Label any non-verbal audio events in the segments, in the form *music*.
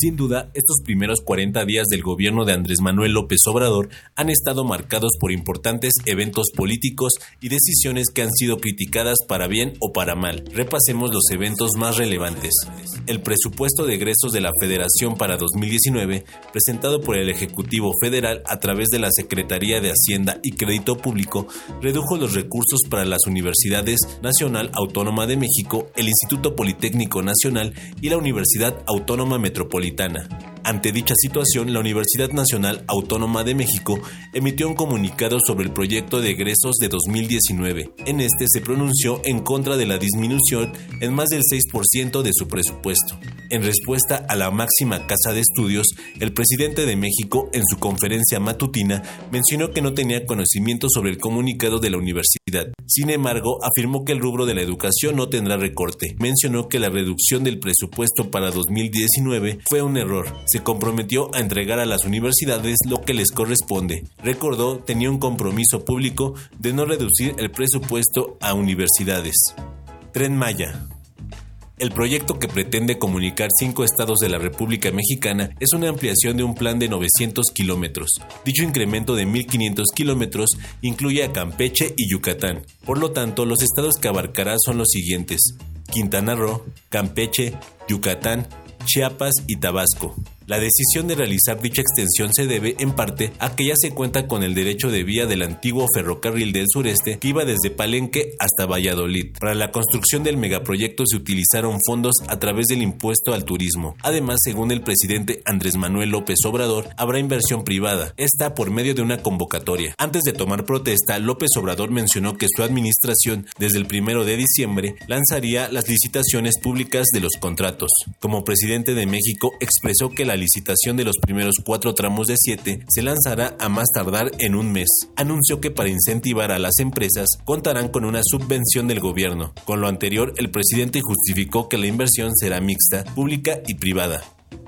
Sin duda, estos primeros 40 días del gobierno de Andrés Manuel López Obrador han estado marcados por importantes eventos políticos y decisiones que han sido criticadas para bien o para mal. Repasemos los eventos más relevantes. El presupuesto de egresos de la Federación para 2019, presentado por el Ejecutivo Federal a través de la Secretaría de Hacienda y Crédito Público, redujo los recursos para las universidades Nacional Autónoma de México, el Instituto Politécnico Nacional y la Universidad Autónoma Metropolitana metropolitana ante dicha situación, la Universidad Nacional Autónoma de México emitió un comunicado sobre el proyecto de egresos de 2019. En este se pronunció en contra de la disminución en más del 6% de su presupuesto. En respuesta a la máxima casa de estudios, el presidente de México, en su conferencia matutina, mencionó que no tenía conocimiento sobre el comunicado de la universidad. Sin embargo, afirmó que el rubro de la educación no tendrá recorte. Mencionó que la reducción del presupuesto para 2019 fue un error. Comprometió a entregar a las universidades lo que les corresponde. Recordó tenía un compromiso público de no reducir el presupuesto a universidades. Tren Maya. El proyecto que pretende comunicar cinco estados de la República Mexicana es una ampliación de un plan de 900 kilómetros. Dicho incremento de 1.500 kilómetros incluye a Campeche y Yucatán. Por lo tanto, los estados que abarcará son los siguientes. Quintana Roo, Campeche, Yucatán, Chiapas y Tabasco. La decisión de realizar dicha extensión se debe, en parte, a que ya se cuenta con el derecho de vía del antiguo ferrocarril del sureste que iba desde Palenque hasta Valladolid. Para la construcción del megaproyecto se utilizaron fondos a través del impuesto al turismo. Además, según el presidente Andrés Manuel López Obrador, habrá inversión privada, esta por medio de una convocatoria. Antes de tomar protesta, López Obrador mencionó que su administración, desde el primero de diciembre, lanzaría las licitaciones públicas de los contratos. Como presidente de México, expresó que la licitación de los primeros cuatro tramos de siete se lanzará a más tardar en un mes. Anunció que para incentivar a las empresas contarán con una subvención del gobierno. Con lo anterior, el presidente justificó que la inversión será mixta, pública y privada.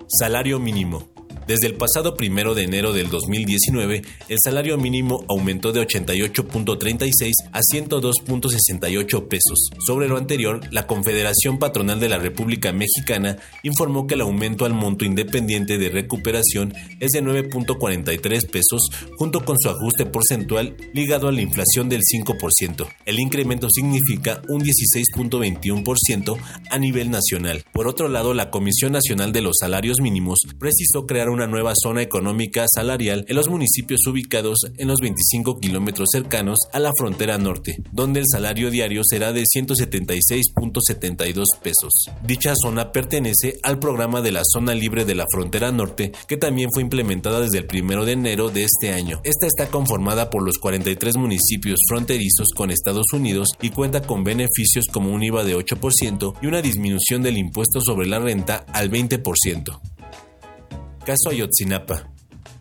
Salario mínimo. Desde el pasado primero de enero del 2019, el salario mínimo aumentó de 88.36 a 102.68 pesos. Sobre lo anterior, la Confederación Patronal de la República Mexicana informó que el aumento al monto independiente de recuperación es de 9.43 pesos junto con su ajuste porcentual ligado a la inflación del 5%. El incremento significa un 16.21% a nivel nacional. Por otro lado, la Comisión Nacional de los Salarios Mínimos precisó crear una nueva zona económica salarial en los municipios ubicados en los 25 kilómetros cercanos a la frontera norte, donde el salario diario será de 176.72 pesos. Dicha zona pertenece al programa de la Zona Libre de la Frontera Norte, que también fue implementada desde el 1 de enero de este año. Esta está conformada por los 43 municipios fronterizos con Estados Unidos y cuenta con beneficios como un IVA de 8% y una disminución del impuesto sobre la renta al 20%. Caso Ayotzinapa.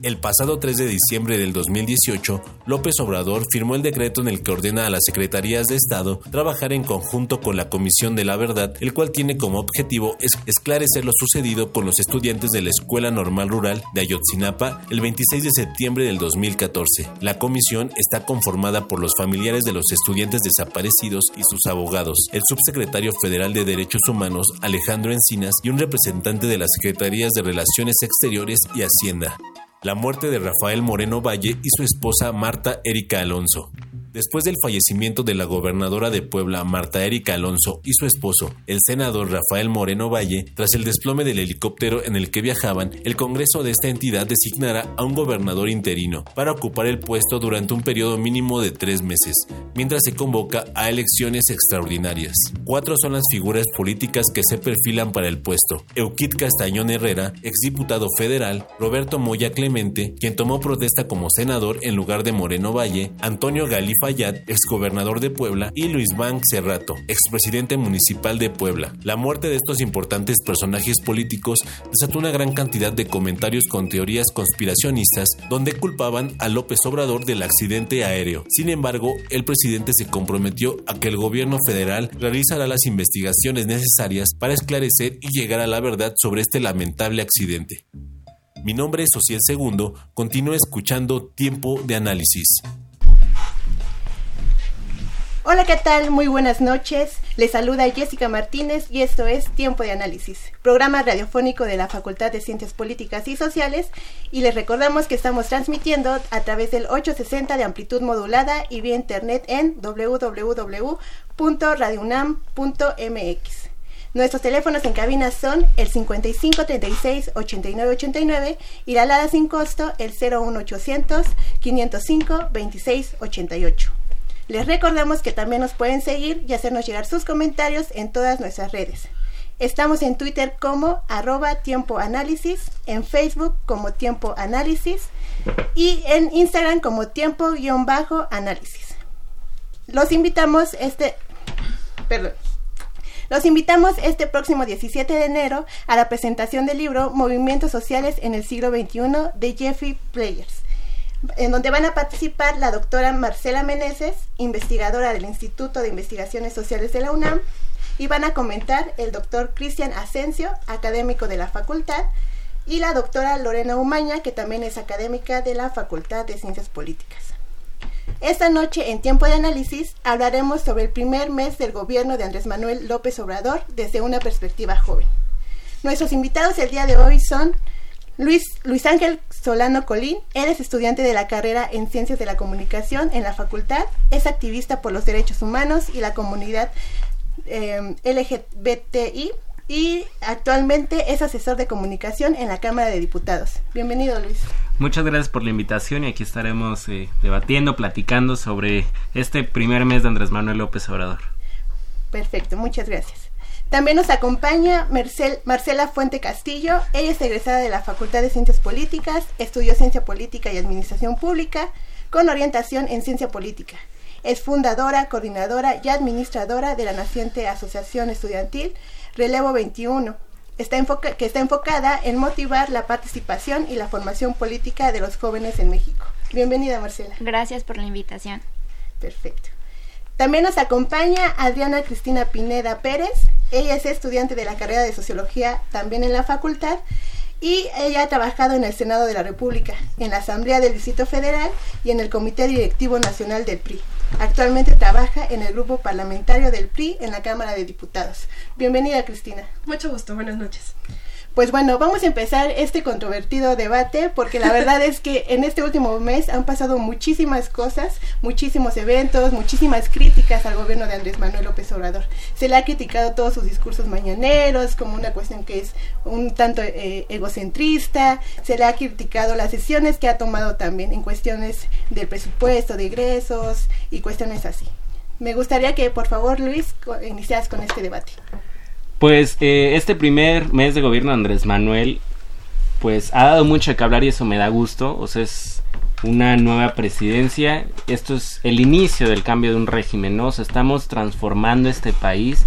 El pasado 3 de diciembre del 2018, López Obrador firmó el decreto en el que ordena a las secretarías de Estado trabajar en conjunto con la Comisión de la Verdad, el cual tiene como objetivo esclarecer lo sucedido con los estudiantes de la Escuela Normal Rural de Ayotzinapa el 26 de septiembre del 2014. La comisión está conformada por los familiares de los estudiantes desaparecidos y sus abogados, el subsecretario federal de Derechos Humanos Alejandro Encinas y un representante de las Secretarías de Relaciones Exteriores y Hacienda la muerte de Rafael Moreno Valle y su esposa Marta Erika Alonso. Después del fallecimiento de la gobernadora de Puebla, Marta Erika Alonso, y su esposo, el senador Rafael Moreno Valle, tras el desplome del helicóptero en el que viajaban, el Congreso de esta entidad designará a un gobernador interino para ocupar el puesto durante un periodo mínimo de tres meses, mientras se convoca a elecciones extraordinarias. Cuatro son las figuras políticas que se perfilan para el puesto. Euquid Castañón Herrera, exdiputado federal, Roberto Moya Clemente, quien tomó protesta como senador en lugar de Moreno Valle, Antonio Galí Fayad, exgobernador de Puebla, y Luis Bank Cerrato, expresidente municipal de Puebla. La muerte de estos importantes personajes políticos desató una gran cantidad de comentarios con teorías conspiracionistas donde culpaban a López Obrador del accidente aéreo. Sin embargo, el presidente se comprometió a que el gobierno federal realizará las investigaciones necesarias para esclarecer y llegar a la verdad sobre este lamentable accidente. Mi nombre es Ociel Segundo, continúa escuchando Tiempo de Análisis. Hola, ¿qué tal? Muy buenas noches. Les saluda Jessica Martínez y esto es Tiempo de Análisis, programa radiofónico de la Facultad de Ciencias Políticas y Sociales y les recordamos que estamos transmitiendo a través del 860 de amplitud modulada y vía internet en www.radiounam.mx. Nuestros teléfonos en cabina son el 55 36 89 89 y la alada sin costo el 01800 505 26 88. Les recordamos que también nos pueden seguir y hacernos llegar sus comentarios en todas nuestras redes. Estamos en Twitter como arroba tiempo análisis, en Facebook como tiempo análisis y en Instagram como tiempo-análisis. Los invitamos este... Perdón. Los invitamos este próximo 17 de enero a la presentación del libro Movimientos Sociales en el siglo XXI de Jeffrey Players en donde van a participar la doctora Marcela Meneses, investigadora del Instituto de Investigaciones Sociales de la UNAM, y van a comentar el doctor Cristian Asensio, académico de la facultad, y la doctora Lorena Umaña, que también es académica de la Facultad de Ciencias Políticas. Esta noche, en tiempo de análisis, hablaremos sobre el primer mes del gobierno de Andrés Manuel López Obrador desde una perspectiva joven. Nuestros invitados el día de hoy son Luis, Luis Ángel Solano Colín, eres estudiante de la carrera en Ciencias de la Comunicación en la facultad, es activista por los derechos humanos y la comunidad eh, LGBTI y actualmente es asesor de comunicación en la Cámara de Diputados. Bienvenido, Luis. Muchas gracias por la invitación y aquí estaremos eh, debatiendo, platicando sobre este primer mes de Andrés Manuel López Obrador. Perfecto, muchas gracias. También nos acompaña Marcela Fuente Castillo. Ella es egresada de la Facultad de Ciencias Políticas, estudió Ciencia Política y Administración Pública con orientación en Ciencia Política. Es fundadora, coordinadora y administradora de la naciente Asociación Estudiantil Relevo 21, está que está enfocada en motivar la participación y la formación política de los jóvenes en México. Bienvenida, Marcela. Gracias por la invitación. Perfecto. También nos acompaña Adriana Cristina Pineda Pérez. Ella es estudiante de la carrera de Sociología también en la facultad y ella ha trabajado en el Senado de la República, en la Asamblea del Distrito Federal y en el Comité Directivo Nacional del PRI. Actualmente trabaja en el grupo parlamentario del PRI en la Cámara de Diputados. Bienvenida, Cristina. Mucho gusto, buenas noches. Pues bueno, vamos a empezar este controvertido debate porque la verdad es que en este último mes han pasado muchísimas cosas, muchísimos eventos, muchísimas críticas al gobierno de Andrés Manuel López Obrador. Se le ha criticado todos sus discursos mañaneros como una cuestión que es un tanto eh, egocentrista, se le ha criticado las sesiones que ha tomado también en cuestiones del presupuesto, de ingresos y cuestiones así. Me gustaría que por favor Luis inicias con este debate. Pues eh, este primer mes de gobierno de Andrés Manuel, pues ha dado mucho que hablar y eso me da gusto. O sea, es una nueva presidencia. Esto es el inicio del cambio de un régimen, ¿no? O sea, estamos transformando este país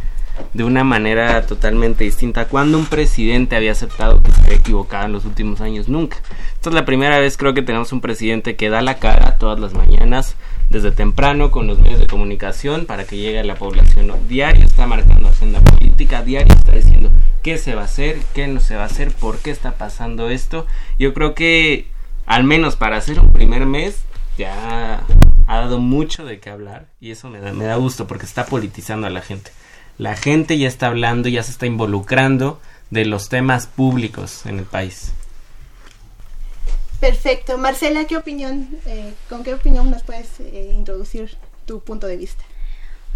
de una manera totalmente distinta. Cuando un presidente había aceptado que se había equivocado en los últimos años, nunca. Esta es la primera vez creo que tenemos un presidente que da la cara todas las mañanas, desde temprano, con los medios de comunicación, para que llegue a la población. Diario está marcando agenda política, diario está diciendo qué se va a hacer, qué no se va a hacer, por qué está pasando esto. Yo creo que, al menos para hacer un primer mes, ya ha dado mucho de qué hablar y eso me da, me da gusto porque está politizando a la gente la gente ya está hablando, ya se está involucrando de los temas públicos en el país. Perfecto. Marcela, ¿qué opinión, eh, ¿con qué opinión nos puedes eh, introducir tu punto de vista.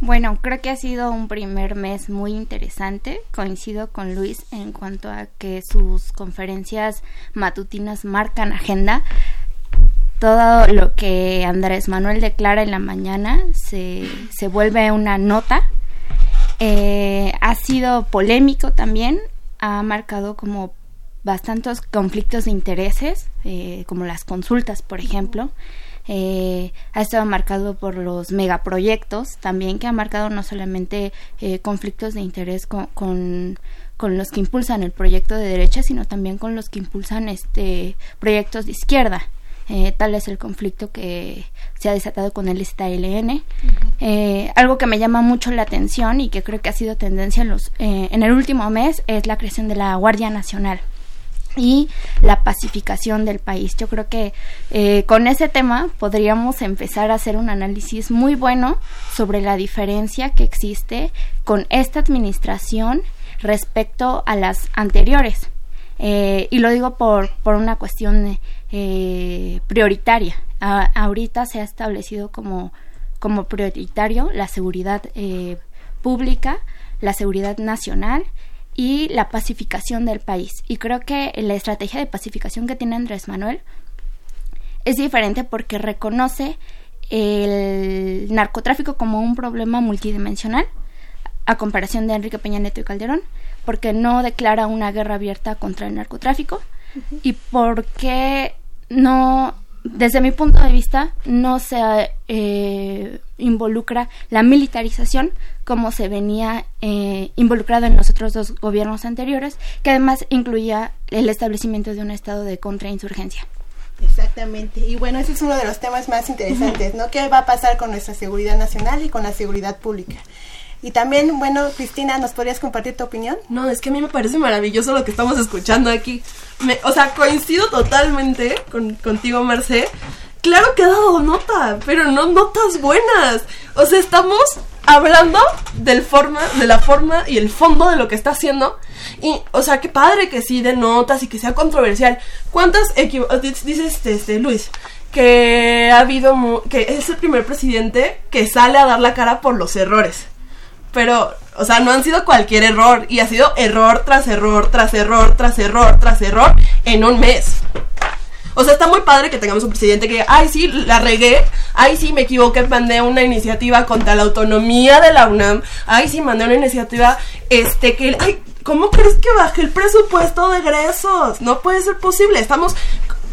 Bueno, creo que ha sido un primer mes muy interesante. Coincido con Luis en cuanto a que sus conferencias matutinas marcan agenda. Todo lo que Andrés Manuel declara en la mañana se, se vuelve una nota. Eh, ha sido polémico también, ha marcado como bastantes conflictos de intereses, eh, como las consultas, por ejemplo. Eh, ha estado marcado por los megaproyectos también, que ha marcado no solamente eh, conflictos de interés con, con, los que impulsan el proyecto de derecha, sino también con los que impulsan este proyectos de izquierda. Eh, tal es el conflicto que se ha desatado con el ZLN. algo que me llama mucho la atención y que creo que ha sido tendencia en, los, en el último mes es la creación de la Guardia Nacional y la pacificación del país. Yo creo que eh, con ese tema podríamos empezar a hacer un análisis muy bueno sobre la diferencia que existe con esta administración respecto a las anteriores. Eh, y lo digo por, por una cuestión eh, prioritaria. ahorita se ha establecido como, como prioritario la seguridad pública, la seguridad nacional y la pacificación del país. Y creo que la estrategia de pacificación que tiene Andrés Manuel es diferente porque reconoce el narcotráfico como un problema multidimensional a comparación de Enrique Peña Neto y Calderón, porque no declara una guerra abierta contra el narcotráfico y porque no desde mi punto de vista, no se eh, involucra la militarización como se venía eh, involucrado en los otros dos gobiernos anteriores, que además incluía el establecimiento de un estado de contrainsurgencia. Exactamente. Y bueno, ese es uno de los temas más interesantes, ¿no? ¿Qué va a pasar con nuestra seguridad nacional y con la seguridad pública? Y también, bueno, Cristina, ¿nos podrías compartir tu opinión? No, es que a mí me parece maravilloso lo que estamos escuchando aquí. Me, o sea, coincido totalmente con, contigo, Merced. Claro que ha dado nota, pero no notas buenas. O sea, estamos hablando del forma, de la forma y el fondo de lo que está haciendo. Y, o sea, qué padre que sí de notas y que sea controversial. ¿Cuántas dices este, este, Luis? Que ha habido, que es el primer presidente que sale a dar la cara por los errores pero, o sea, no han sido cualquier error y ha sido error tras error, tras error, tras error, tras error en un mes. O sea, está muy padre que tengamos un presidente que, ay, sí, la regué, ay, sí, me equivoqué, mandé una iniciativa contra la autonomía de la UNAM, ay, sí, mandé una iniciativa, este, que, ay, ¿cómo crees que baje el presupuesto de egresos? No puede ser posible, estamos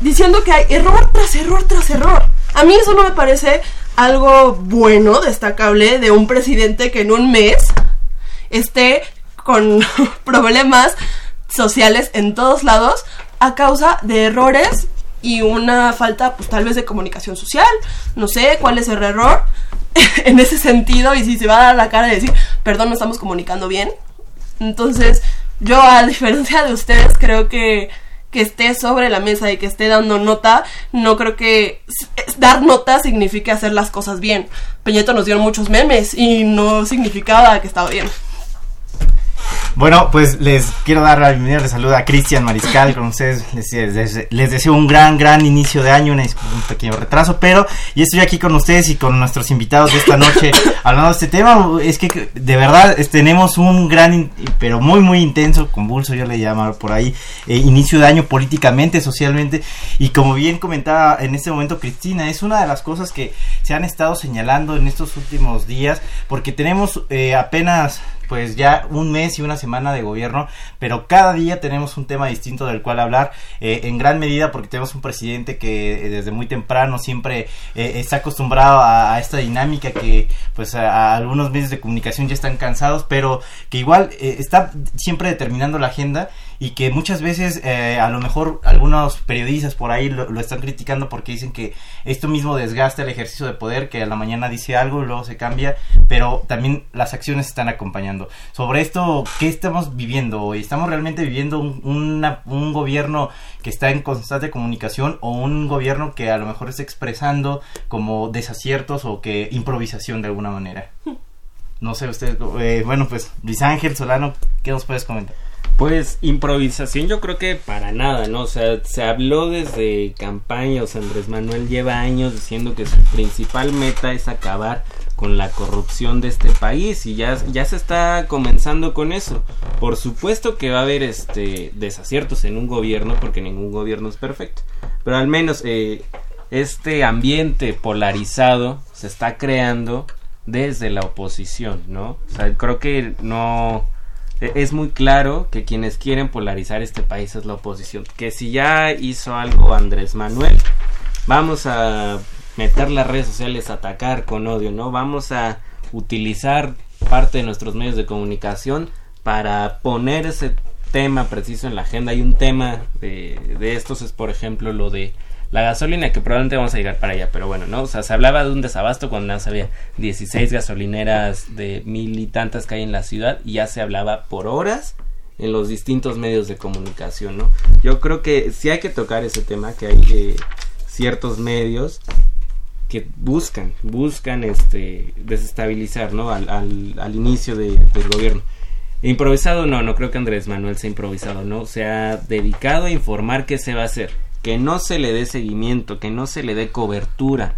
diciendo que hay error tras error tras error. A mí eso no me parece algo bueno, destacable, de un presidente que en un mes esté con *laughs* problemas sociales en todos lados a causa de errores y una falta, pues tal vez de comunicación social. No sé cuál es el error *laughs* en ese sentido y si se va a dar la cara de decir, perdón, no estamos comunicando bien. Entonces, yo a *laughs* diferencia de ustedes creo que que esté sobre la mesa y que esté dando nota, no creo que dar nota signifique hacer las cosas bien. Peñeto nos dio muchos memes y no significaba que estaba bien. Bueno, pues les quiero dar la bienvenida, les saluda a Cristian Mariscal con ustedes, les, deseo un gran, gran inicio de año, un pequeño retraso, pero ya estoy aquí con ustedes y con nuestros invitados de esta noche *laughs* hablando de este tema, es que de verdad tenemos un gran, pero muy, muy intenso, convulso yo le llamo por ahí, eh, inicio de año políticamente, socialmente, y como bien comentaba en este momento Cristina, es una de las cosas que se han estado señalando en estos últimos días, porque tenemos eh, apenas pues ya un mes y una semana de gobierno, pero cada día tenemos un tema distinto del cual hablar, eh, en gran medida porque tenemos un presidente que eh, desde muy temprano siempre eh, está acostumbrado a, esta dinámica que pues a, algunos medios de comunicación ya están cansados, pero que igual está siempre determinando la agenda y que muchas veces eh, a lo mejor algunos periodistas por ahí lo, están criticando porque dicen que esto mismo desgasta el ejercicio de poder, que a la mañana dice algo y luego se cambia, pero también las acciones están acompañando. Sobre esto, ¿qué estamos viviendo hoy? ¿Estamos realmente viviendo un, un gobierno que está en constante comunicación o un gobierno que a lo mejor está expresando como desaciertos o que improvisación de alguna manera? No sé, usted, eh, bueno, pues Luis Ángel Solano, ¿qué nos puedes comentar? Pues improvisación yo creo que para nada, ¿no? O sea, se habló desde campaña, o sea, Andrés Manuel lleva años diciendo que su principal meta es acabar con la corrupción de este país y ya, ya se está comenzando con eso. Por supuesto que va a haber este desaciertos en un gobierno porque ningún gobierno es perfecto, pero al menos eh, este ambiente polarizado se está creando desde la oposición, ¿no? O sea, creo que no es muy claro que quienes quieren polarizar este país es la oposición. Que si ya hizo algo Andrés Manuel, vamos a meter las redes sociales a atacar con odio, ¿no? Vamos a utilizar parte de nuestros medios de comunicación para poner ese tema preciso en la agenda. Y un tema de, de estos es, por ejemplo, lo de la gasolina, que probablemente vamos a llegar para allá, pero bueno, ¿no? O sea, se hablaba de un desabasto cuando nada había 16 gasolineras de mil y tantas que hay en la ciudad y ya se hablaba por horas en los distintos medios de comunicación, ¿no? Yo creo que sí hay que tocar ese tema, que hay eh, ciertos medios que buscan, buscan este desestabilizar, ¿no? Al, al, inicio del gobierno. Improvisado no, no creo que Andrés Manuel sea improvisado, ¿no? Se ha dedicado a informar qué se va a hacer que no se le dé seguimiento, que no se le dé cobertura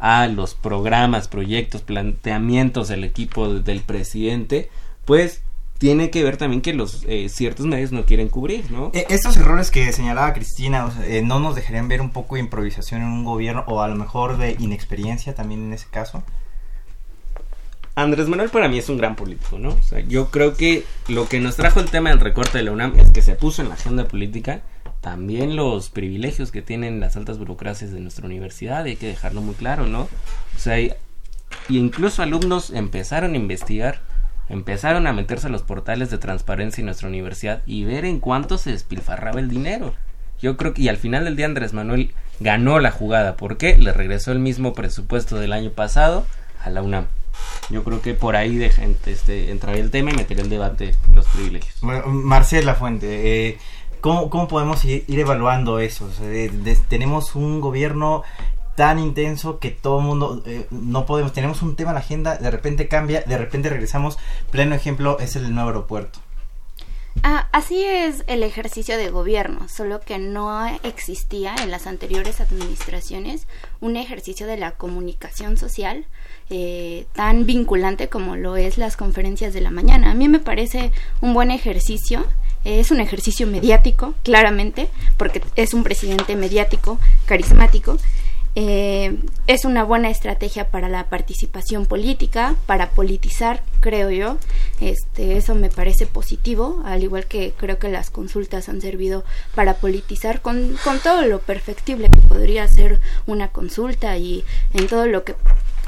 a los programas, proyectos, planteamientos del equipo del presidente, pues tiene que ver también que los eh, ciertos medios no quieren cubrir, ¿no? E, estos errores que señalaba Cristina, eh, ¿no nos dejarían ver un poco de improvisación en un gobierno o a lo mejor de inexperiencia también en ese caso? Andrés Manuel para mí es un gran político, ¿no? O sea, yo creo que lo que nos trajo el tema del recorte de la UNAM es que se puso en la agenda política también los privilegios que tienen las altas burocracias de nuestra universidad, hay que dejarlo muy claro, ¿no? O sea, y incluso alumnos empezaron a investigar, empezaron a meterse a los portales de transparencia en nuestra universidad y ver en cuánto se despilfarraba el dinero. Yo creo que y al final del día Andrés Manuel ganó la jugada, ¿por qué? Le regresó el mismo presupuesto del año pasado a la UNAM. Yo creo que por ahí de este, entraría el tema y metería en debate los privilegios. Marcela Fuente, eh, ¿Cómo, podemos ir, evaluando eso? tenemos un gobierno tan intenso que todo el mundo eh, no podemos tenemos un tema en la agenda de repente cambia de repente regresamos pleno ejemplo es el nuevo aeropuerto Ah, así es el ejercicio de gobierno, solo que no existía en las anteriores administraciones un ejercicio de la comunicación social eh, tan vinculante como lo es las conferencias de la mañana. A mí me parece un buen ejercicio es un ejercicio mediático, claramente, porque es un presidente mediático, carismático. Eh, es una buena estrategia para la participación política, para politizar, creo yo. Este, eso me parece positivo, al igual que creo que las consultas han servido para politizar con, con todo lo perfectible que podría ser una consulta y en todo lo que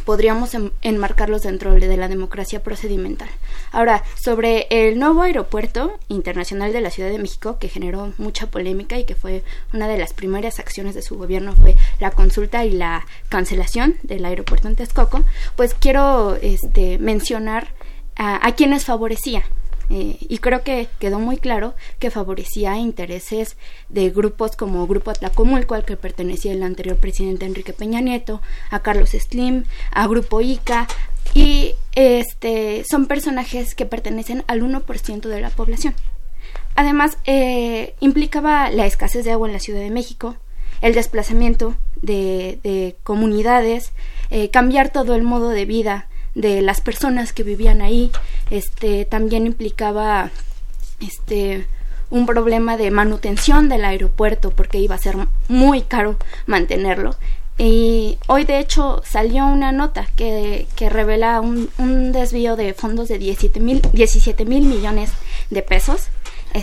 podríamos enmarcarlos dentro de la democracia procedimental. Ahora, sobre el nuevo aeropuerto internacional de la Ciudad de México, que generó mucha polémica y que fue una de las primeras acciones de su gobierno, fue la consulta y la cancelación del aeropuerto en Texcoco, pues quiero este, mencionar a, a quienes favorecía eh, y creo que quedó muy claro que favorecía intereses de grupos como Grupo Atlacomulco, al que pertenecía el anterior presidente Enrique Peña Nieto, a Carlos Slim, a Grupo ICA, y este, son personajes que pertenecen al 1% de la población. Además, eh, implicaba la escasez de agua en la Ciudad de México, el desplazamiento de, comunidades, eh, cambiar todo el modo de vida de las personas que vivían ahí. Este también implicaba este un problema de manutención del aeropuerto porque iba a ser muy caro mantenerlo. Y hoy de hecho salió una nota que, que revela un, un desvío de fondos de 17 mil 17 mil millones de pesos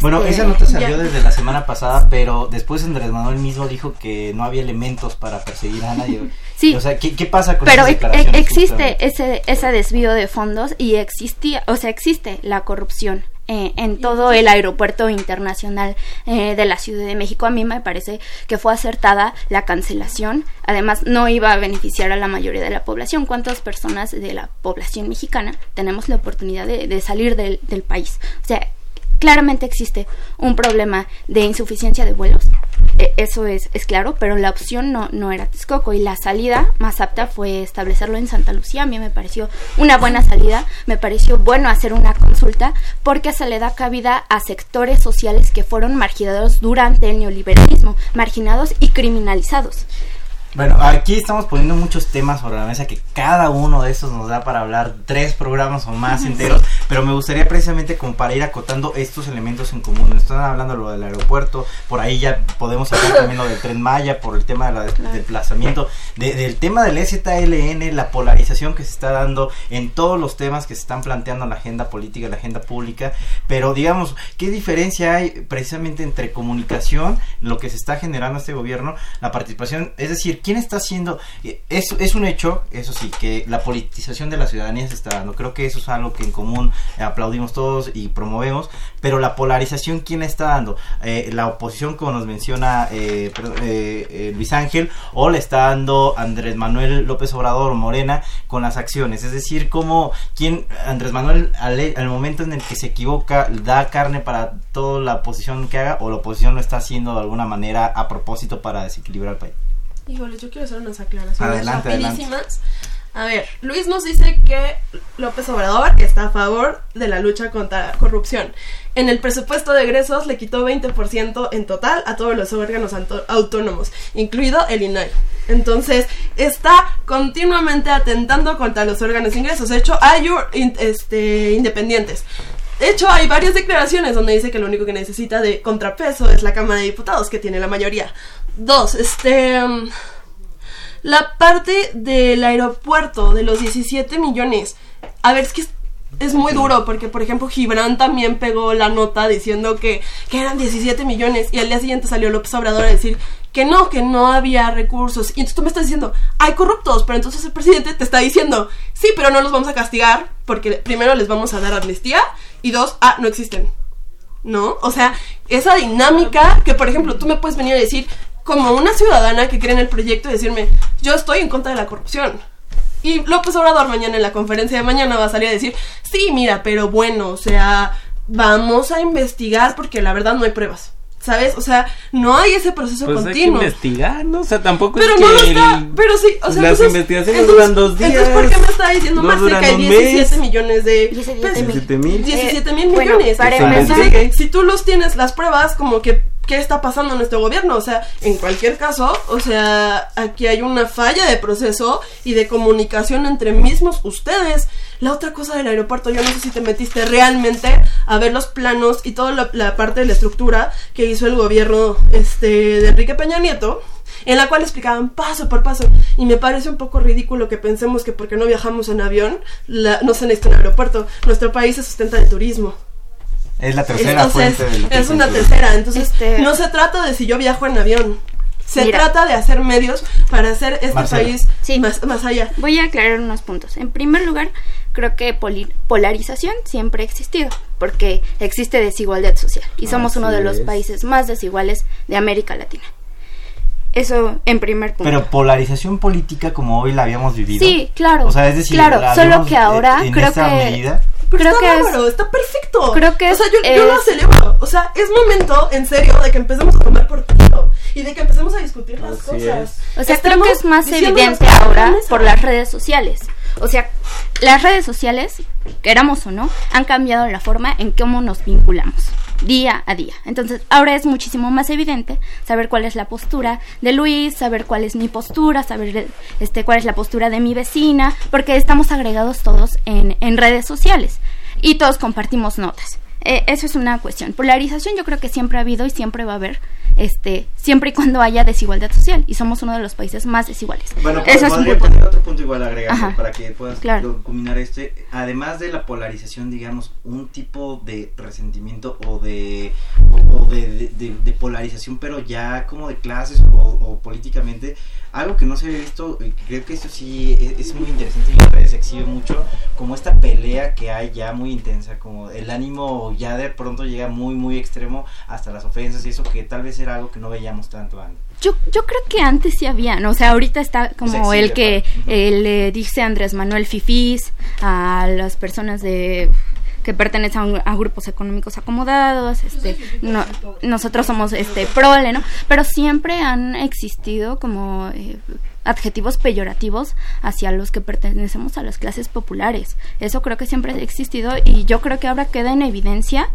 bueno, este, esa nota salió desde la semana pasada, pero después Andrés Manuel mismo dijo que no había elementos para perseguir a nadie. *laughs* Sí. O sea, ¿qué, pasa con Pero existe ese, ese desvío de fondos y existía, o sea, existe la corrupción. Eh, en todo el aeropuerto internacional eh, de la Ciudad de México. A mí me parece que fue acertada la cancelación. Además, no iba a beneficiar a la mayoría de la población. ¿Cuántas personas de la población mexicana tenemos la oportunidad de, salir del, del país? O sea, claramente existe un problema de insuficiencia de vuelos. E, eso es, es claro, pero la opción no, no era Texcoco y la salida más apta fue establecerlo en Santa Lucía. A mí me pareció una buena salida, me pareció bueno hacer una consulta porque se le da cabida a sectores sociales que fueron marginados durante el neoliberalismo, marginados y criminalizados. Bueno, aquí estamos poniendo muchos temas sobre la mesa que cada uno de esos nos da para hablar tres programas o más enteros, pero me gustaría precisamente como para ir acotando estos elementos en común. Están hablando lo del aeropuerto, por ahí ya podemos hablar *laughs* también lo del tren Maya, por el tema del desplazamiento, del tema del STLN, la polarización que se está dando en todos los temas que se están planteando en la agenda política, en la agenda pública, pero digamos, ¿qué diferencia hay precisamente entre comunicación, lo que se está generando este gobierno, la participación, es decir, ¿quién está haciendo? Es, es un hecho, eso sí, que la politización de la ciudadanía se está dando. Creo que eso es algo que en común aplaudimos todos y promovemos, pero la polarización, ¿quién está dando? Eh, la oposición, como nos menciona eh, eh, Luis Ángel, o le está dando Andrés Manuel López Obrador Morena con las acciones. Es decir, cómo, quién, Andrés Manuel, al, al momento en el que se equivoca, da carne para toda la oposición que haga, o la oposición lo está haciendo de alguna manera a propósito para desequilibrar el país. Híjole, yo quiero hacer unas aclaraciones rapidísimas. A ver, Luis nos dice que López Obrador está a favor de la lucha contra la corrupción. En el presupuesto de egresos le quitó 20% en total a todos los órganos autónomos, incluido el INAI. Entonces, está continuamente atentando contra los órganos de ingresos. De hecho, hay este, independientes. De hecho, hay varias declaraciones donde dice que lo único que necesita de contrapeso es la Cámara de Diputados, que tiene la mayoría. Dos, este... Mm, la parte del aeropuerto de los 17 millones. A ver, es que es muy duro porque, por ejemplo, Gibran también pegó la nota diciendo que, que, eran 17 millones y al día siguiente salió López Obrador a decir que no, que no había recursos. Y entonces tú me estás diciendo, hay corruptos, pero entonces el presidente te está diciendo, sí, pero no los vamos a castigar porque primero les vamos a dar amnistía y dos, ah, no existen. ¿No? O sea, esa dinámica que, por ejemplo, tú me puedes venir a decir, como una ciudadana que cree en el proyecto y decirme, yo estoy en contra de la corrupción. Y López Obrador mañana en la conferencia de mañana va a salir a decir, sí, mira, pero bueno, o sea, vamos a investigar porque la verdad no hay pruebas. ¿Sabes? O sea, no hay ese proceso pues continuo. Hay que investigar, ¿no? O sea, tampoco pero es no que lo está, pero sí, o sea, las entonces, investigaciones entonces, duran dos días. Entonces, ¿por qué me está diciendo no más duran que hay un 17 mes? millones de 17 mil. 17 mil Eh, bueno, millones? para empezar- si tú los tienes las pruebas como que qué está pasando en nuestro gobierno, o sea, en cualquier caso, o sea, aquí hay una falla de proceso y de comunicación entre mismos ustedes. La otra cosa del aeropuerto, yo no sé si te metiste realmente a ver los planos y toda la, la parte de la estructura que hizo el gobierno este, de Enrique Peña Nieto, en la cual explicaban paso por paso. Y me parece un poco ridículo que pensemos que porque no viajamos en avión, la- no se necesita un aeropuerto. Nuestro país se sustenta de turismo. Es la tercera Entonces, fuente es una tercera. Entonces, Este- no se trata de si yo viajo en avión. Se Mira. trata de hacer medios para hacer este país Sí. más, más allá. Voy a aclarar unos puntos. En primer lugar, creo que poli- polarización siempre ha existido, porque existe desigualdad social y somos uno de los es. países más desiguales de América Latina. Eso en primer punto. Pero polarización política como hoy la habíamos vivido. sí, claro. O sea, es decir, claro, la solo que ahora en creo esta que medida. Pero creo está que es- está perfecto. creo que o sea, es- yo, yo lo celebro. O sea, es momento, en serio, de que empecemos a tomar partido y de que empecemos a discutir las Así cosas. O sea, creo que es más evidente ahora por las redes sociales. O sea, las redes sociales, queramos o no, han cambiado la forma en cómo nos vinculamos día a día. Entonces, ahora es muchísimo más evidente saber cuál es la postura de Luis, saber cuál es mi postura, saber este cuál es la postura de mi vecina, porque estamos agregados todos en, en redes sociales y todos compartimos notas. Eh, eso es una cuestión. Polarización yo creo que siempre ha habido y siempre va a haber, este, siempre y cuando haya desigualdad social. Y somos uno de los países más desiguales. Bueno, eso es poner otro punto igual agregando Ajá. para que puedas Claro. culminar este. Además de la polarización, digamos, un tipo de resentimiento o de o, o de, de- de- de polarización, pero ya como de clases o, o políticamente, algo que no se había visto, y creo que esto sí es, es muy interesante y redes se exhibe mucho, como esta pelea que hay ya muy intensa, como el ánimo ya de pronto llega muy, muy extremo hasta las ofensas y eso que tal vez era algo que no veíamos tanto antes. Yo, yo creo que antes sí había, ¿no? O sea, ahorita está como el que eh, le dice Andrés Manuel Fifís a las personas de que pertenecen a, grupos económicos acomodados, este, no, nosotros somos este prole, ¿no? Pero siempre han existido como eh, adjetivos peyorativos hacia los que pertenecemos a las clases populares. Eso creo que siempre ha existido y yo creo que ahora queda en evidencia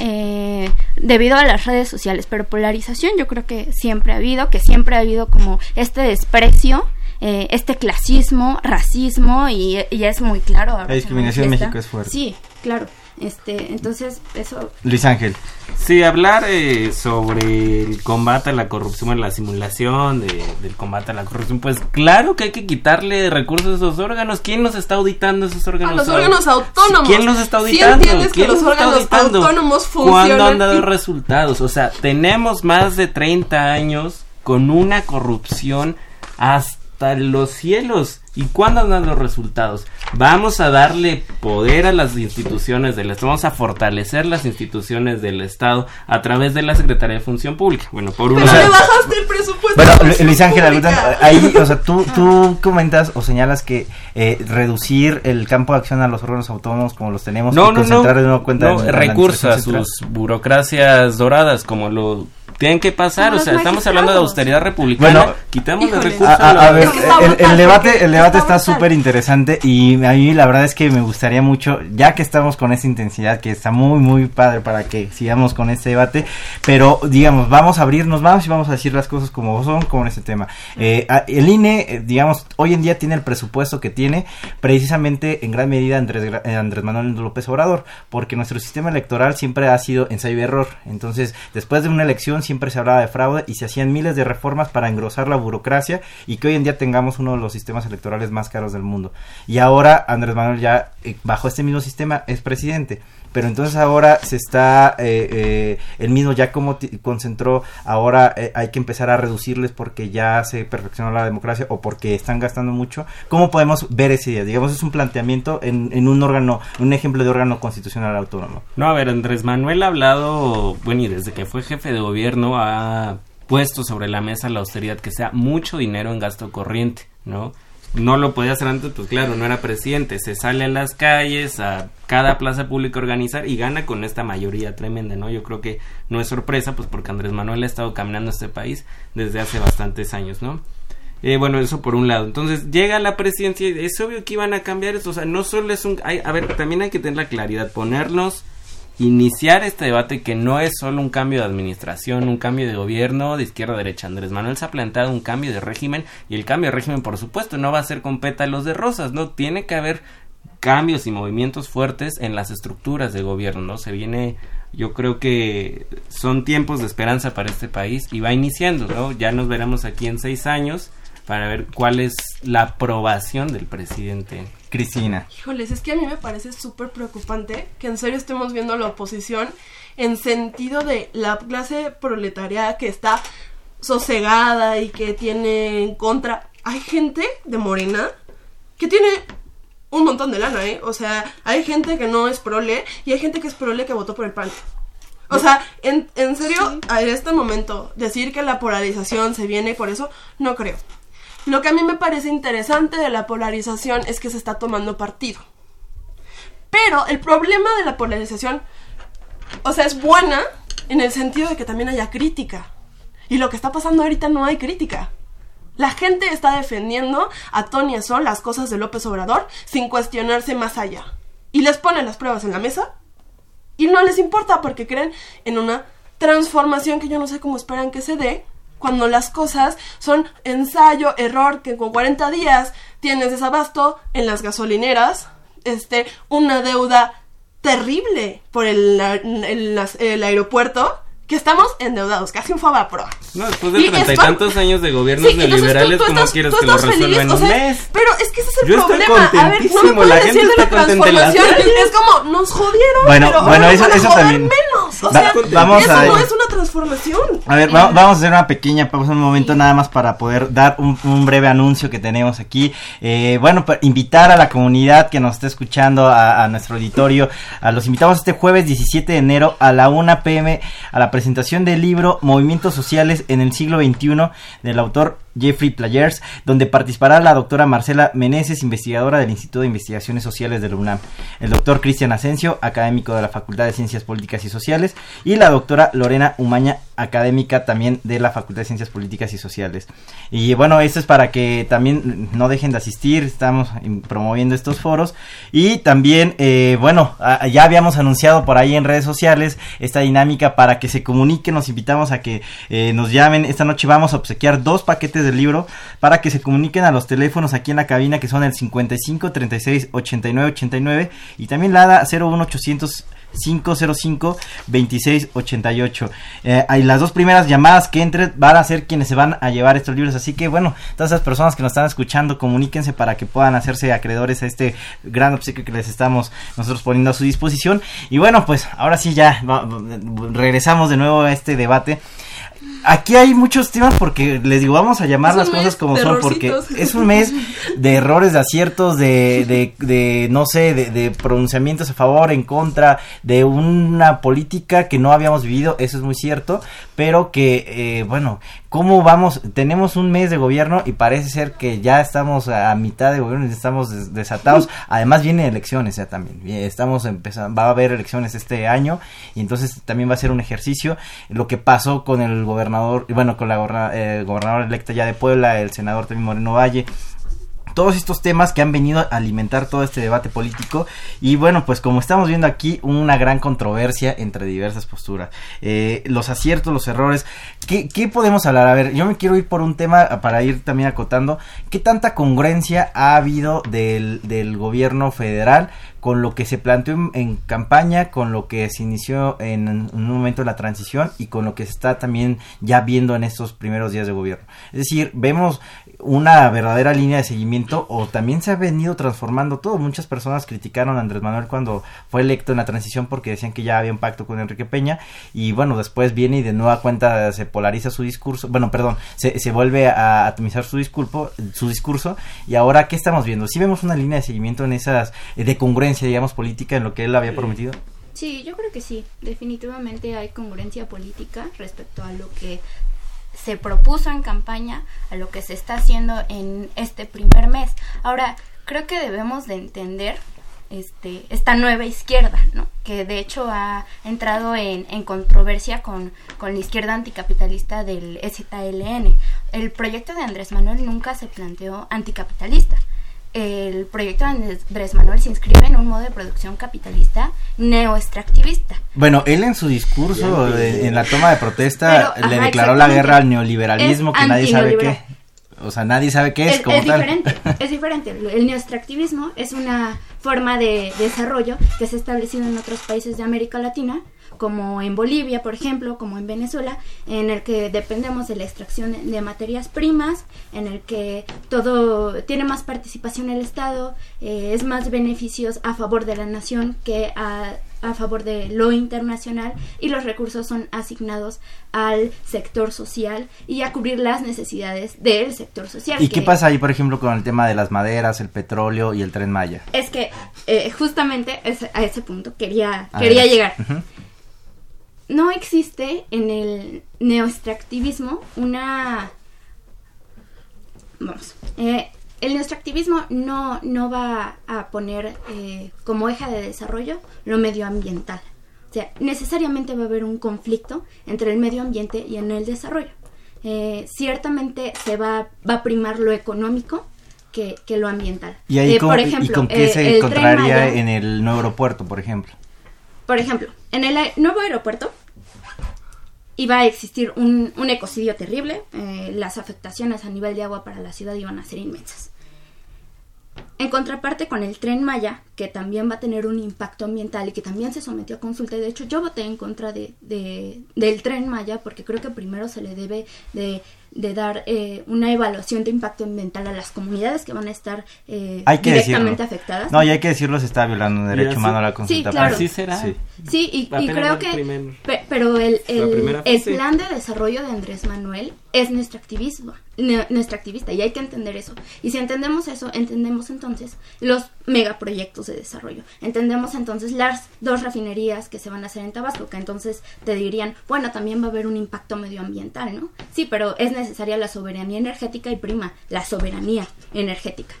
eh, debido a las redes sociales. Pero polarización yo creo que siempre ha habido, que siempre ha habido como este desprecio. Eh, este clasismo, racismo y, y es muy claro. La discriminación en México es fuerte. Sí, claro. Este, entonces, eso. Luis Ángel. Sí, hablar eh, sobre el combate a la corrupción, en la simulación de, del combate a la corrupción, pues claro que hay que quitarle recursos a esos órganos. ¿Quién nos está auditando esos órganos? A los órganos autónomos. ¿Quién los está auditando? ¿Sí que los órganos autónomos funcionan? ¿Cuándo han dado resultados? O sea, tenemos más de 30 años con una corrupción hasta los cielos ¿Y cuándo dan los resultados? Vamos a darle poder a las instituciones del Estado, vamos a fortalecer las instituciones del Estado a través de la Secretaría de Función Pública. Bueno, por un Pero le bajaste el presupuesto. Bueno, Luis Ángel, ahí, o sea, tú, tú comentas o señalas que eh, reducir el campo de acción a los órganos autónomos como los tenemos no, y concentrar no, cuenta no, recursos a sus burocracias doradas como lo tienen que pasar, o sea, estamos hablando de austeridad republicana. Bueno, quitamos los recursos. A, ver, el, debate, el debate está súper interesante y a mí la verdad es que me gustaría mucho, ya que estamos con esa intensidad, que está muy, muy padre para que sigamos con este debate, pero digamos, vamos a abrirnos más y vamos a decir las cosas como son con este tema. Eh, el INE, eh, digamos, hoy en día tiene el presupuesto que tiene precisamente en gran medida Andrés, eh, Andrés Manuel López Obrador, porque nuestro sistema electoral siempre ha sido ensayo y error. Entonces, después de una elección siempre se hablaba de fraude y se hacían miles de reformas para engrosar la burocracia y que hoy en día tengamos uno de los sistemas electorales más caros del mundo. Y ahora Andrés Manuel ya eh, bajo este mismo sistema es presidente pero entonces ahora se está, eh, eh, el mismo ya como concentró, ahora hay que empezar a reducirles porque ya se perfeccionó la democracia o porque están gastando mucho. ¿Cómo podemos ver ese día? Digamos, es un planteamiento en, en un órgano, un ejemplo de órgano constitucional autónomo. No, a ver, Andrés Manuel ha hablado, bueno, y desde que fue jefe de gobierno ha puesto sobre la mesa la austeridad, que sea mucho dinero en gasto corriente, ¿no? No lo podía hacer antes, pues claro, no era presidente. Se sale a las calles, a cada plaza pública a organizar y gana con esta mayoría tremenda, ¿no? Yo creo que no es sorpresa, pues porque Andrés Manuel ha estado caminando este país desde hace bastantes años, ¿no? Eh, bueno, eso por un lado. Entonces llega la presidencia y es obvio que iban a cambiar esto. O sea, no solo es un... a ver, también hay que tener la claridad, ponernos iniciar este debate que no es solo un cambio de administración, un cambio de gobierno de izquierda a derecha. Andrés Manuel se ha planteado un cambio de régimen y el cambio de régimen, por supuesto, no va a ser con pétalos de rosas, ¿no? Tiene que haber cambios y movimientos fuertes en las estructuras de gobierno, ¿no? Se viene, yo creo que son tiempos de esperanza para este país y va iniciando, ¿no? Ya nos veremos aquí en seis años para ver cuál es la aprobación del presidente. Cristina. Híjoles, es que a mí me parece súper preocupante que en serio estemos viendo la oposición en sentido de la clase proletaria que está sosegada y que tiene en contra. Hay gente de Morena que tiene un montón de lana, ¿eh? O sea, hay gente que no es prole y hay gente que es prole que votó por el PAN. O sea, en, en serio, a este momento, decir que la polarización se viene por eso, no creo. Lo que a mí me parece interesante de la polarización es que se está tomando partido. Pero el problema de la polarización, o sea, es buena en el sentido de que también haya crítica. Y lo que está pasando ahorita no hay crítica. La gente está defendiendo a Tony Sol las cosas de López Obrador sin cuestionarse más allá. Y les ponen las pruebas en la mesa y no les importa porque creen en una transformación que yo no sé cómo esperan que se dé cuando las cosas son ensayo, error, que con 40 días tienes desabasto en las gasolineras, este, una deuda terrible por el, el aeropuerto que estamos endeudados, casi un pro. No, después de treinta y tantos años de gobiernos neoliberales, ¿cómo quieres que lo resuelva en un mes? Pero es que ese es el Yo problema. Estoy a ver, no me puedes la decir de la transformación. Es como, nos jodieron, bueno, pero bueno, eso, eso también. menos. O sea, vamos eso a... no es una transformación. A ver, vamos a hacer una pequeña pausa, un momento nada más para poder dar un, breve anuncio que tenemos aquí. Eh, bueno, para invitar a la comunidad que nos está escuchando, a, nuestro auditorio, a los invitamos este jueves 17 de enero a la 1 pm a la presentación del libro Movimientos Sociales en el siglo XXI del autor Jeffrey Players, donde participará la doctora Marcela Meneses, investigadora del Instituto de Investigaciones Sociales de la UNAM, el doctor Cristian Asensio, académico de la Facultad de Ciencias Políticas y Sociales, y la doctora Lorena Umaña, académica también de la Facultad de Ciencias Políticas y Sociales. Y bueno, esto es para que también no dejen de asistir, estamos promoviendo estos foros. Y también, eh, bueno, ya habíamos anunciado por ahí en redes sociales esta dinámica para que se comuniquen, nos invitamos a que eh, nos llamen. Esta noche vamos a obsequiar dos paquetes del libro para que se comuniquen a los teléfonos aquí en la cabina que son el 55 36 89 89 y también la ADA 01800 505 2688. Eh, hay las dos primeras llamadas que entren van a ser quienes se van a llevar estos libros. Así que bueno, todas esas personas que nos están escuchando, comuníquense para que puedan hacerse acreedores a este gran obsequio que les estamos nosotros poniendo a su disposición. Y bueno, pues ahora sí ya regresamos de nuevo a este debate aquí hay muchos temas porque les digo, vamos a llamar las cosas como son, porque es un mes de errores, de aciertos, de, de, de no sé, de, de, pronunciamientos a favor, en contra, de una política que no habíamos vivido, eso es muy cierto, pero que, eh, bueno, ¿cómo vamos? Tenemos un mes de gobierno y parece ser que ya estamos a mitad de gobierno y estamos desatados. Además vienen elecciones ya también. Estamos empezando, va a haber elecciones este año y entonces también va a ser un ejercicio. Lo que pasó con el gobernador, bueno, con la eh, gobernadora electa ya de Puebla, el senador también Moreno Valle todos estos temas que han venido a alimentar todo este debate político. Y bueno pues como estamos viendo aquí una gran controversia entre diversas posturas. Eh, los aciertos los errores. ¿qué, ¿qué, podemos hablar a ver yo me quiero ir por un tema para ir también acotando. Qué tanta congruencia ha habido del, del gobierno federal con lo que se planteó en, campaña, con lo que se inició en, un momento de la transición y con lo que se está también ya viendo en estos primeros días de gobierno. Es decir, vemos una verdadera línea de seguimiento o también se ha venido transformando todo. Muchas personas criticaron a Andrés Manuel cuando fue electo en la transición porque decían que ya había un pacto con Enrique Peña y bueno, después viene y de nueva cuenta se polariza su discurso, bueno, perdón, se, se vuelve a atomizar su discurso, su discurso y ahora ¿qué estamos viendo? Si vemos una línea de seguimiento en esas de congruencia, digamos, política en lo que él había prometido. Sí, yo creo que sí, definitivamente hay congruencia política respecto a lo que se propuso en campaña a lo que se está haciendo en este primer mes. Ahora, creo que debemos de entender este, esta nueva izquierda, ¿no? que de hecho ha entrado en, en controversia con, con, la izquierda anticapitalista del STLN. El proyecto de Andrés Manuel nunca se planteó anticapitalista el proyecto de Andrés Manuel se inscribe en un modo de producción capitalista neoextractivista. Bueno, él en su discurso, en, la toma de protesta, le declaró la guerra al neoliberalismo, que nadie sabe qué. O sea, nadie sabe qué es, es diferente, *laughs* es diferente. El neoextractivismo es una forma de desarrollo que se ha establecido en otros países de América Latina como en Bolivia, por ejemplo, como en Venezuela, en el que dependemos de la extracción de materias primas, en el que todo tiene más participación el Estado, eh, es más beneficios a favor de la nación que a, a favor de lo internacional y los recursos son asignados al sector social y a cubrir las necesidades del sector social. ¿Y qué pasa ahí, por ejemplo, con el tema de las maderas, el petróleo y el tren Maya? Es que eh, justamente a ese punto quería, quería llegar no existe en el neoextractivismo una... Vamos, eh, el neoextractivismo no, no va a poner eh, como eje de desarrollo lo medioambiental. O sea, necesariamente va a haber un conflicto entre el medio ambiente y en el desarrollo. Eh, ciertamente se va, va a primar lo económico que, lo ambiental. ¿Y ahí con, ejemplo, con qué se encontraría en el nuevo aeropuerto, por ejemplo? Por ejemplo, en el nuevo aeropuerto iba a existir un, ecocidio terrible, eh, las afectaciones a nivel de agua para la ciudad iban a ser inmensas. En contraparte con el tren Maya, que también va a tener un impacto ambiental y que también se sometió a consulta. Y de hecho yo voté en contra de, de del tren Maya porque creo que primero se le debe de de dar eh, una evaluación de impacto ambiental a las comunidades que van a estar eh, directamente afectadas. No, y hay que decirlo, se está violando un derecho humano a la consulta. Sí, claro. será. Sí, y, creo que... pero el, el, el plan de desarrollo de Andrés Manuel es nuestro activismo, nuestra activista, y hay que entender eso. Y si entendemos eso, entendemos entonces los megaproyectos de desarrollo. Entendemos entonces las dos refinerías que se van a hacer en Tabasco, que entonces te dirían, bueno, también va a haber un impacto medioambiental, ¿no? Sí, pero es necesaria la soberanía energética y prima, la soberanía energética.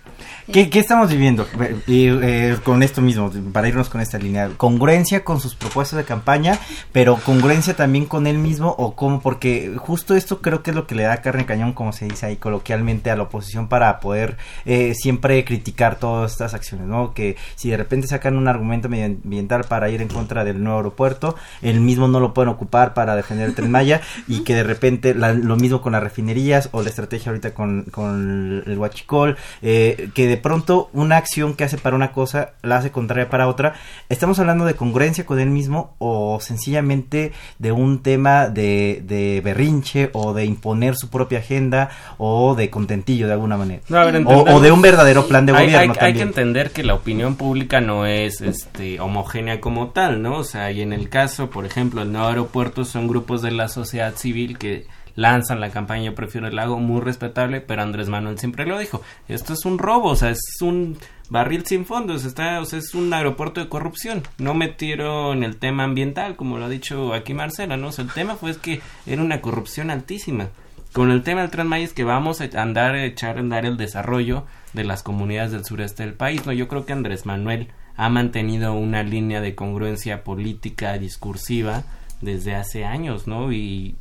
¿Qué, estamos viviendo? Eh, con esto mismo, para irnos con esta línea, congruencia con sus propuestas de campaña, pero congruencia también con él mismo o cómo, porque justo esto creo que es lo que le da carne cañón, como se dice ahí coloquialmente, a la oposición para poder eh, siempre criticar todas estas acciones, ¿no? Que si de repente sacan un argumento medioambiental para ir en contra del nuevo aeropuerto, el mismo no lo pueden ocupar para defender el Tren Maya y que de repente lo mismo con las refinerías o la estrategia ahorita con, con el huachicol, eh, que de pronto una acción que hace para una cosa la hace contraria para otra. ¿Estamos hablando de congruencia con él mismo o sencillamente de un tema de, de berrinche o de imponer poner su propia agenda o de contentillo de alguna manera. o, de un verdadero plan de gobierno. Hay, que entender que la opinión pública no es este, homogénea como tal, ¿no? O sea, y en el caso, por ejemplo, el nuevo aeropuerto son grupos de la sociedad civil que lanzan la campaña prefiero el lago, muy respetable, pero Andrés Manuel siempre lo dijo, esto es un robo, o sea, es un barril sin fondos, está, o sea, es un aeropuerto de corrupción, no metieron el tema ambiental, como lo ha dicho aquí Marcela, ¿no? O sea, el tema fue que era una corrupción altísima. Con el tema del Tren es que vamos a andar a echar a andar el desarrollo de las comunidades del sureste del país, ¿no? Yo creo que Andrés Manuel ha mantenido una línea de congruencia política discursiva desde hace años, ¿no? Y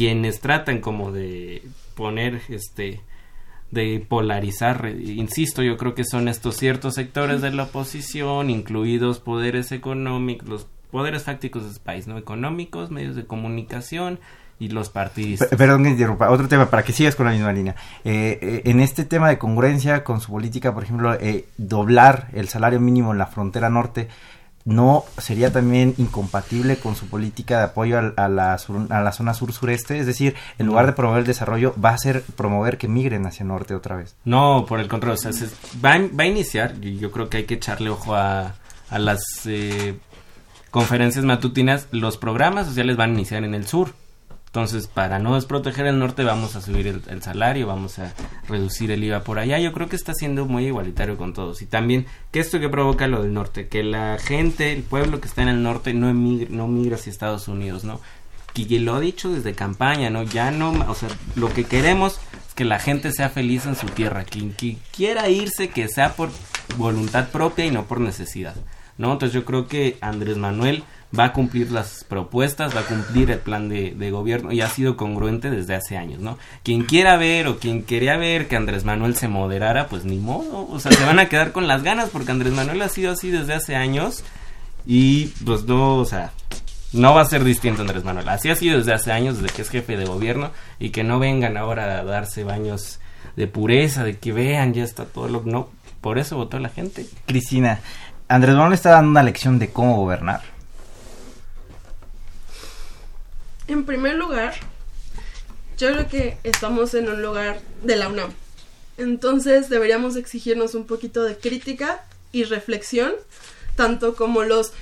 quienes tratan como de poner este de polarizar, insisto, yo creo que son estos ciertos sectores de la oposición, incluidos poderes económicos, los poderes fácticos del país, ¿no? Económicos, medios de comunicación, y los partidistas. Perdón que interrumpa, otro tema para que sigas con la misma línea. Eh, eh, en este tema de congruencia con su política, por ejemplo, eh, doblar el salario mínimo en la frontera norte, ¿no sería también incompatible con su política de apoyo a, la, a la zona sur-sureste? Es decir, en lugar de promover el desarrollo, va a ser promover que migren hacia el norte otra vez. No, por el contrario, o sea, va, va, a iniciar, y yo creo que hay que echarle ojo a, a las conferencias matutinas, los programas sociales van a iniciar en el sur entonces, para no desproteger el norte, vamos a subir el, salario, vamos a reducir el IVA por allá. Yo creo que está siendo muy igualitario con todos. Y también, ¿qué esto que provoca lo del norte? Que la gente, el pueblo que está en el norte, no, emigra, no migra hacia Estados Unidos, ¿no? Y lo ha dicho desde campaña, ¿no? Ya no, o sea, lo que queremos es que la gente sea feliz en su tierra. Quien quiera irse, que sea por voluntad propia y no por necesidad, ¿no? Entonces, yo creo que Andrés Manuel va a cumplir las propuestas, va a cumplir el plan de, gobierno y ha sido congruente desde hace años, ¿no? Quien quiera ver o quien quería ver que Andrés Manuel se moderara, pues ni modo, o sea, se van a quedar con las ganas porque Andrés Manuel ha sido así desde hace años y pues no, o sea, no va a ser distinto Andrés Manuel, así ha sido desde hace años, desde que es jefe de gobierno y que no vengan ahora a darse baños de pureza, de que vean, ya está todo lo... No, por eso votó la gente. Cristina, Andrés Manuel está dando una lección de cómo gobernar. En primer lugar, yo creo que estamos en un lugar de la UNAM. Entonces deberíamos exigirnos un poquito de crítica y reflexión, tanto como los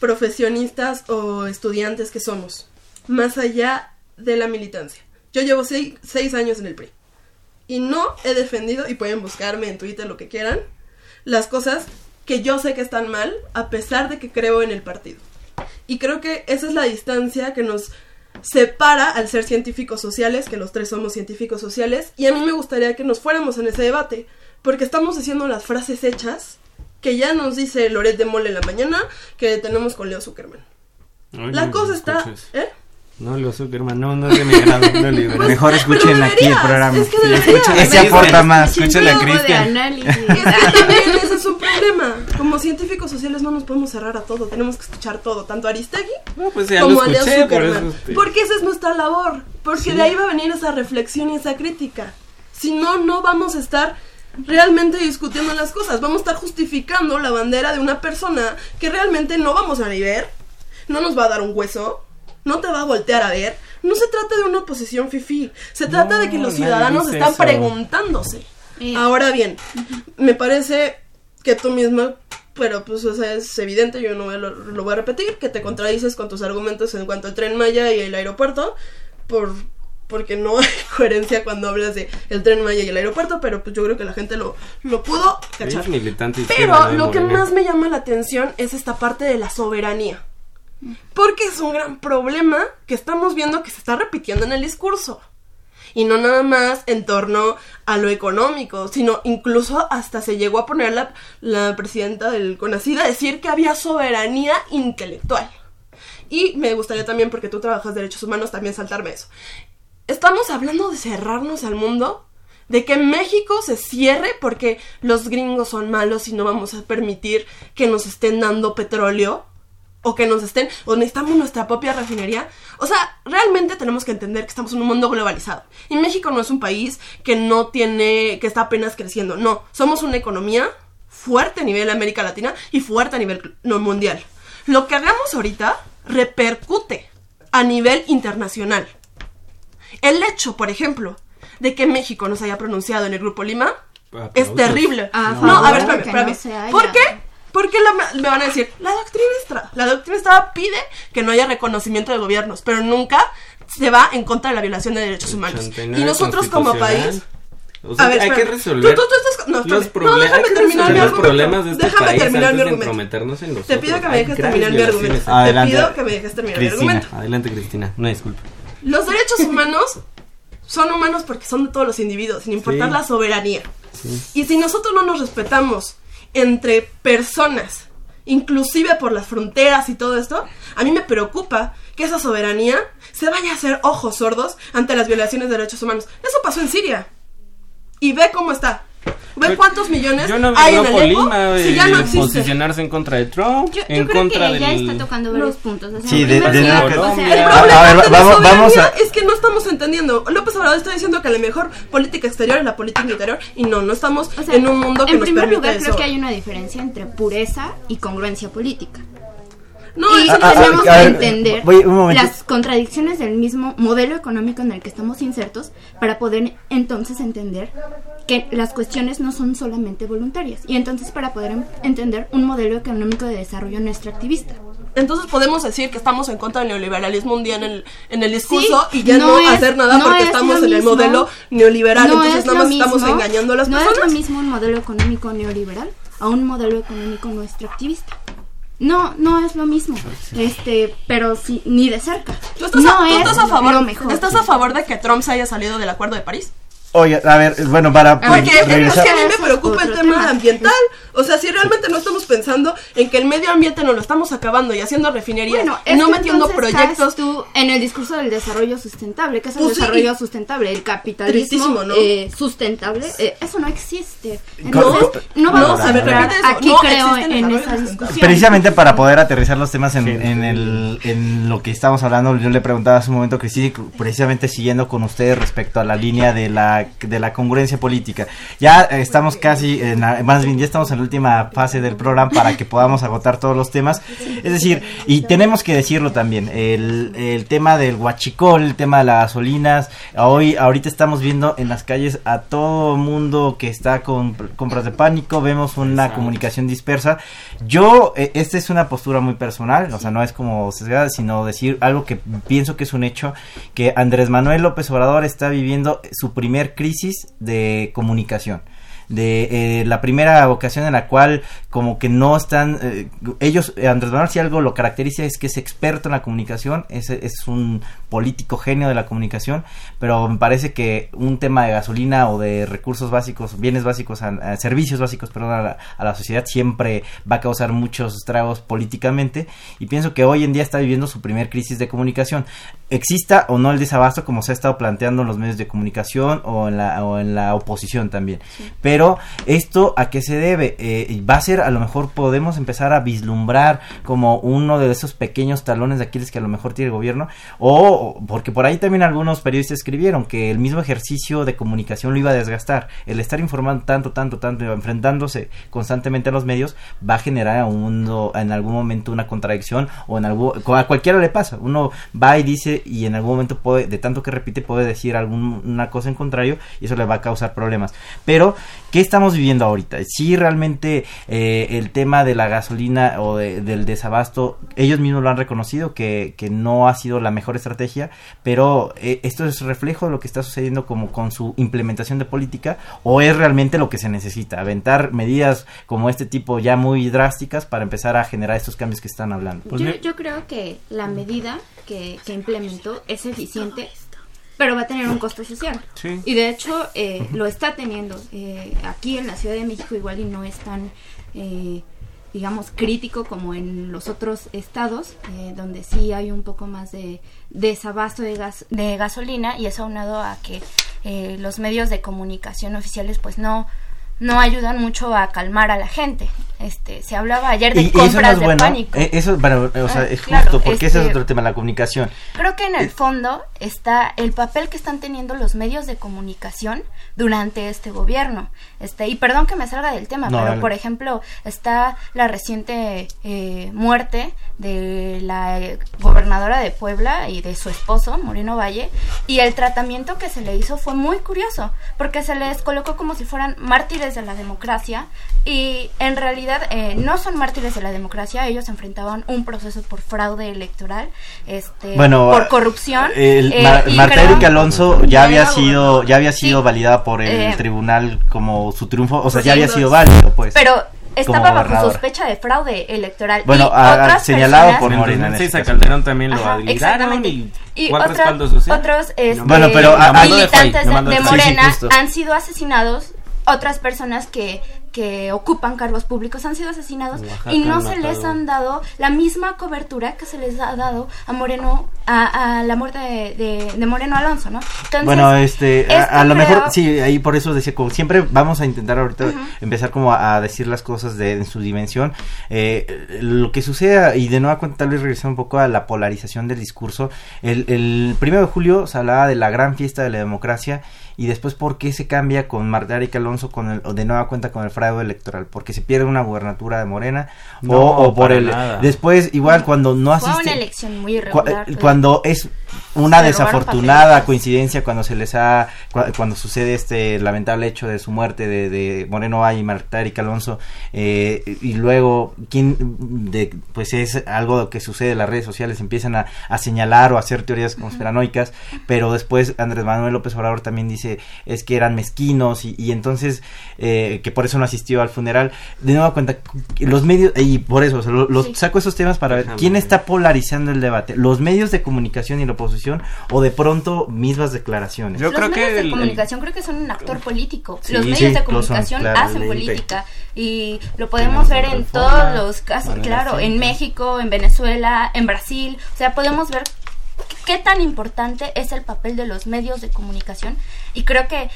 profesionistas o estudiantes que somos, más allá de la militancia. Yo llevo seis, seis, años en el PRI y no he defendido, y pueden buscarme en Twitter lo que quieran, las cosas que yo sé que están mal, a pesar de que creo en el partido. Y creo que esa es la distancia que nos separa al ser científicos sociales, que los tres somos científicos sociales, y a mí me gustaría que nos fuéramos en ese debate, porque estamos haciendo las frases hechas que ya nos dice Loret de Mole en la mañana que tenemos con Leo Zuckerman. la cosa está... ¿eh? No, Leo Zuckerman, no, no es de mi grado, no pues, Mejor escuchen aquí el programa. Es que Ese aporta más. Escuchen a Cristian. *laughs* Es que *laughs* también ese es un problema. Como científicos sociales no nos podemos cerrar a todo, tenemos que escuchar todo, tanto a Aristegui pues como a Leo Zuckerman. porque esa es nuestra labor, porque de ahí va a venir esa reflexión y esa crítica. Si no, no vamos a estar realmente discutiendo las cosas. Vamos a estar justificando la bandera de una persona que realmente no vamos a ni ver, no nos va a dar un hueso, no te va a voltear a ver. No se trata de una oposición fifi, se trata de que los ciudadanos están eso. preguntándose. Ahora bien, me parece que tú misma, pero pues o sea, es evidente, yo no voy a lo, lo voy a repetir, que te contradices con tus argumentos en cuanto al tren Maya y el aeropuerto, por porque no hay *laughs* coherencia cuando hablas de el tren Maya y el aeropuerto, pero pues yo creo que la gente lo, lo pudo cachar. Es militante Pero lo que más me llama la atención es esta parte de la soberanía. Porque es un gran problema que estamos viendo que se está repitiendo en el discurso. Y no nada más en torno a lo económico, sino incluso hasta se llegó a poner la, la presidenta del CONACID a decir que había soberanía intelectual. Y me gustaría también, porque tú trabajas derechos humanos, también saltarme eso. Estamos hablando de cerrarnos al mundo, de que México se cierre porque los gringos son malos y no vamos a permitir que nos estén dando petróleo o que nos estén o necesitamos nuestra propia refinería. O sea, realmente tenemos que entender que estamos en un mundo globalizado. Y México no es un país que no tiene que está apenas creciendo, no, somos una economía fuerte a nivel América Latina y fuerte a nivel no, mundial. Lo que hagamos ahorita repercute a nivel internacional. El hecho, por ejemplo, de que México no se haya pronunciado en el Grupo Lima es terrible. A no, a ver, espérame, no. ¿Por qué? Porque la- me van a decir, la doctrina Estrada, la doctrina Estrada pide que no haya reconocimiento de gobiernos, pero nunca se va en contra de la violación de derechos humanos. 89 Y nosotros como país... O sea, A ver, hay que resolver Tú- tú- tú estás- no, los problemas. No, déjame que terminar mi los argumento. problemas de este Déjame país terminar mi de argumento. entrometernos en los Te pido que me dejes terminar mi argumento. Adelante. Te pido que me dejes terminar mi Cristina, argumento. adelante Cristina, una disculpa. Los derechos humanos son humanos porque son de todos los individuos, sin importar Sí. la soberanía. Y si nosotros no nos respetamos entre personas, inclusive por las fronteras y todo esto, a mí me preocupa que esa soberanía se vaya a hacer ojos sordos ante las violaciones de derechos humanos. Eso pasó en Siria. Y ve cómo está. Ve cuántos millones Yo no hay en Lima si ya no eh, existe. posicionarse en contra de Trump, Yo, yo en creo contra que del... está tocando varios puntos. O sea, Sí, en de- primer de nada que- o sea, el A- problema- a ver, de la vamos- vamos a- es que no estamos entendiendo. López Obrador está diciendo que la mejor política exterior es la política interior y no, no estamos o sea, en un mundo que en nos primer permite lugar, eso. creo que hay una diferencia entre pureza y congruencia política. No, y no ah, tenemos a que ver, entender voy- las contradicciones del mismo modelo económico en el que estamos insertos para poder entonces entender que las cuestiones no son solamente voluntarias y entonces para poder entender un modelo económico de desarrollo no extractivista. Entonces podemos decir que estamos en contra del neoliberalismo un día en el, en el discurso Sí, y ya no, no es- hacer nada no porque es estamos en el modelo neoliberal. No Entonces es nada más estamos engañando a las no personas. es lo mismo un modelo económico neoliberal a un modelo económico no extractivista. No, no es lo mismo. Este, pero sí, ni de cerca. ¿Tú estás, no a, tú es estás a favor, lo mejor. ¿Estás a favor de que Trump se haya salido del Acuerdo de París? Oye, a ver, bueno, para Porque es que a mí me preocupa el tema tema. ambiental. O sea, si realmente no estamos pensando en que el medio ambiente nos lo estamos acabando y haciendo refinerías Bueno, es no que metiendo proyectos. tú en el discurso del desarrollo sustentable. ¿Qué es el Pues sí. desarrollo sustentable? El capitalismo ¿no? eh, sustentable. eh, eso no existe. Entonces, no no, vamos a a ver, entrar repite eso, aquí, no creo, en esa discusión. Precisamente para poder aterrizar los temas en, en el, en lo que estamos hablando, yo le preguntaba hace un momento a Cristina, precisamente siguiendo con ustedes respecto a la línea de la, de la congruencia política. Ya eh, estamos casi, en la- más bien ya estamos en la última fase del programa para que podamos agotar todos los temas. Es decir, y tenemos que decirlo también, el, el tema del huachicol, el tema de las gasolinas, hoy, ahorita estamos viendo en las calles a todo mundo que está con compras de pánico, vemos una Exacto. comunicación dispersa. Yo, eh, esta es una postura muy personal, o sea, no es como sesgada, sino decir algo que pienso que es un hecho, que Andrés Manuel López Obrador está viviendo su primer crisis de comunicación de eh, la primera ocasión en la cual como que no están eh, ellos eh, Andrés Manuel si algo lo caracteriza es que es experto en la comunicación es, es un político genio de la comunicación pero me parece que un tema de gasolina o de recursos básicos bienes básicos a- a servicios básicos perdón a la, a la sociedad siempre va a causar muchos estragos políticamente y pienso que hoy en día está viviendo su primer crisis de comunicación. Exista o no el desabasto como se ha estado planteando en los medios de comunicación o en la, o en la oposición también pero Pero esto a qué se debe? Eh, va a ser, a lo mejor podemos empezar a vislumbrar como uno de esos pequeños talones de Aquiles que a lo mejor tiene el gobierno, o porque por ahí también algunos periodistas escribieron que el mismo ejercicio de comunicación lo iba a desgastar. El estar informando tanto, tanto, tanto, enfrentándose constantemente a los medios, va a generar un, en algún momento una contradicción o en algún, a cualquiera le pasa. Uno va y dice y en algún momento puede, de tanto que repite, puede decir alguna cosa en contrario y eso le va a causar problemas. Pero, ¿qué estamos viviendo ahorita? Si realmente eh, el tema de la gasolina o del desabasto, ellos mismos lo han reconocido que, que no ha sido la mejor estrategia, pero eh, esto es reflejo de lo que está sucediendo como con su implementación de política o es realmente lo que se necesita, aventar medidas como este tipo ya muy drásticas para empezar a generar estos cambios que están hablando. Pues yo, yo, creo que la medida que, que implementó es eficiente pero va a tener un costo social. Y de hecho eh, lo está teniendo. Eh, aquí en la Ciudad de México igual y no es tan, eh, digamos, crítico como en los otros estados, donde sí hay un poco más de desabasto de, gas, de gasolina y eso aunado a que los medios de comunicación oficiales pues no no ayudan mucho a calmar a la gente. Este, se hablaba ayer de compras de pánico. Eh, eso, bueno, o sea, ah, es justo, porque ese es otro tema, la comunicación. Creo que en el fondo está el papel que están teniendo los medios de comunicación durante este gobierno. Este, y perdón que me salga del tema, pero por ejemplo, está la reciente eh, muerte de la gobernadora de Puebla y de su esposo, Moreno Valle, y el tratamiento que se le hizo fue muy curioso, porque se les colocó como si fueran mártires de la democracia, y en realidad eh, no son mártires de la democracia, ellos enfrentaban un proceso por fraude electoral, este, por corrupción. El, eh, Marta Erika Alonso ya había sido, ya había sido validada por el eh, tribunal como su triunfo, o sea, ya había sido válido, pues. Pero estaba bajo sospecha de fraude electoral. Bueno, y señalado por Morena. Sí, este Calderón también lo y, y otros este, bueno, pero militantes de, Morena han sido asesinados otras personas que que ocupan cargos públicos han sido asesinados y no se les han dado la misma cobertura que se les ha dado a Moreno, a, la muerte de, Moreno Alonso, ¿no? bueno, este, a, lo mejor, sí, ahí por eso decía, como siempre vamos a intentar ahorita empezar como a, decir las cosas de, en su dimensión. Eh, lo que sucede, y de nuevo cuenta, tal vez regresar un poco a la polarización del discurso, el, el primero de julio se hablaba de la gran fiesta de la democracia y después por qué se cambia con Marta Erika Alonso con el, de nueva cuenta con el fraude electoral, porque se pierde una gubernatura de Morena o, por el después igual cuando no asiste Fue una elección muy irregular, cuando es una desafortunada coincidencia cuando se les ha cuando sucede este lamentable hecho de su muerte de, de Moreno Valle y Marta Erika Alonso eh, y luego quién de pues es algo que sucede en las redes sociales empiezan a, a señalar o a hacer teorías conspiranoicas pero después Andrés Manuel López Obrador también dice es que eran mezquinos y, entonces eh, que por eso no asistió al funeral. De nuevo cuenta, los medios, y por eso, los saco esos temas para ver quién está polarizando el debate, los medios de comunicación y la oposición o de pronto mismas declaraciones. Yo los creo medios que de comunicación creo que son un actor político. los medios de comunicación hacen política y lo podemos ver en todos los casos, claro, en México, en Venezuela, en Brasil, o sea, podemos ver qué tan importante es el papel de los medios de comunicación y creo que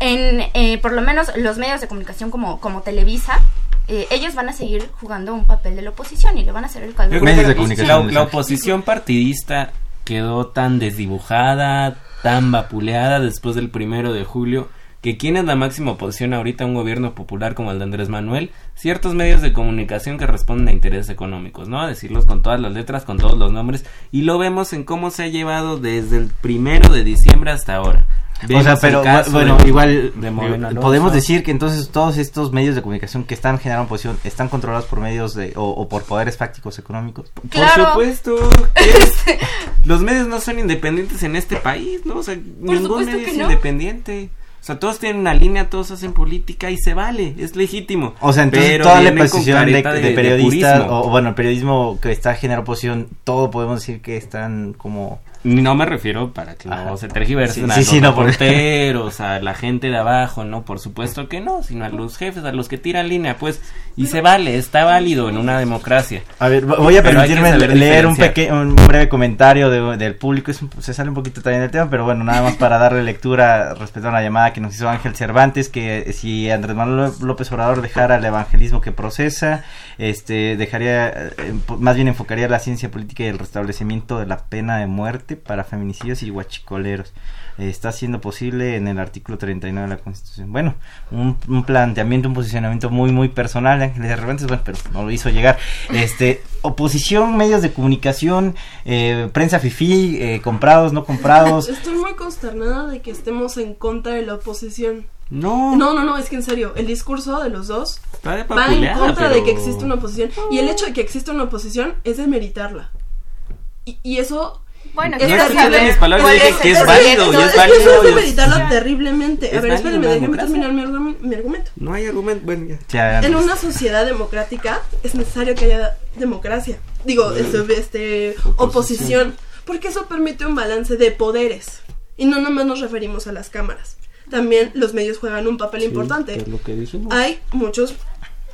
en eh, por lo menos los medios de comunicación como, como Televisa eh, ellos van a seguir jugando un papel de la oposición y le van a hacer el caldo. La, la oposición partidista quedó tan desdibujada, tan vapuleada después del primero de julio que quién es la máxima oposición ahorita a un gobierno popular como el de Andrés Manuel, ciertos medios de comunicación que responden a intereses económicos, ¿no? A decirlos con todas las letras, con todos los nombres, y lo vemos en cómo se ha llevado desde el primero de diciembre hasta ahora. o sea, pero bueno, igual podemos decir que entonces todos estos medios de comunicación que están generando oposición están controlados por medios de o, por poderes fácticos económicos. Por supuesto. los medios no son independientes en este país, ¿no? O sea, ningún medio es independiente. O sea, todos tienen una línea, todos hacen política y se vale, es legítimo. O sea, entonces toda la posición de, periodistas, o bueno, el periodismo que está generando oposición, todo podemos decir que están como No me refiero para que Ajá. no se tergiversen Sí, a sí, los sí, no, por- reporteros, a la gente de abajo, no, por supuesto que no, sino a los jefes, a los que tiran línea, pues, y se vale, está válido en una democracia. A ver, voy a Pero permitirme leer un, un breve comentario de- del público. Es un- se sale un poquito también del tema, pero bueno, nada más para darle lectura respecto a la llamada que nos hizo Ángel Cervantes, que si Andrés Manuel López Obrador dejara el evangelismo que procesa, este dejaría, eh, empo- más bien enfocaría la ciencia política y el restablecimiento de la pena de muerte para feminicidios y guachicoleros. Eh, está siendo posible en el artículo 39 de la Constitución. Bueno, un, un planteamiento, un posicionamiento muy, muy personal de Ángeles Cervantes, bueno, pero no lo hizo llegar. Este, oposición, medios de comunicación, eh, prensa fifí, eh, comprados, no comprados. *laughs* Estoy muy consternada de que estemos en contra de la oposición. No, No, no, no, es que en serio, el discurso de los dos de va en contra de que existe una oposición. Y el hecho de que exista una oposición es demeritarla. Y, y eso... Bueno, No quiero escuché saber mis palabras, cuál dije que es válido, y es válido. Eso es y es- demeritarla terriblemente. A Es ver, déjenme democracia. terminar mi, argumen- mi argumento. No hay argumento, bueno, ya. Ya, En una sociedad democrática es necesario que haya democracia. Digo, este, este, oposición. Porque eso permite un balance de poderes. Y no nomás nos referimos a las cámaras. También los medios juegan un papel importante. Es lo que dijimos. Hay muchos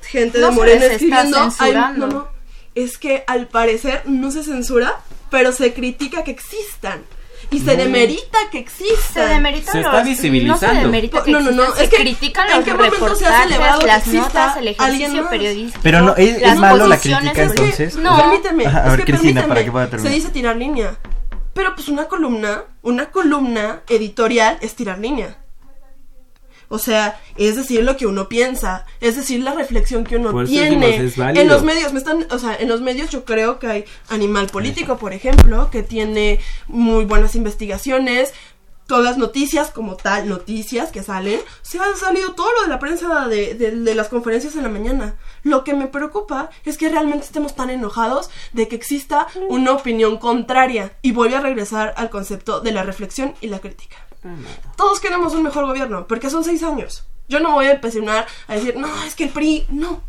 gente No de Morena escribiendo. hay- no, no. Es que al parecer no se censura, pero se critica que existan. Y se demerita que existan. Se demerita Se los- está visibilizando. No se demerita que No, no, no, es se que, critican ¿en los qué momento se ha celebrado que las notas, el alguien ejercicio periodístico. Pero no, ¿es- malo la posiciones crítica, es que- entonces? No, Permíteme, Ajá, a es que Cristina, permíteme, para que pueda terminar. Se dice tirar línea. Pero pues una columna, una columna editorial es tirar línea. O sea, es decir lo que uno piensa, es decir la reflexión que uno Por tiene. en los medios me están, o sea, en los medios yo creo que hay Animal Político, por ejemplo, que tiene muy buenas investigaciones, todas las noticias como tal, noticias que salen, se ha salido todo lo de la prensa de, de- de las conferencias en la mañana. Lo que me preocupa es que realmente estemos tan enojados de que exista una opinión contraria y vuelve a regresar al concepto de la reflexión y la crítica. Todos queremos un mejor gobierno, porque son seis años. Yo no me voy a empeñar a decir, no, es que el PRI, no.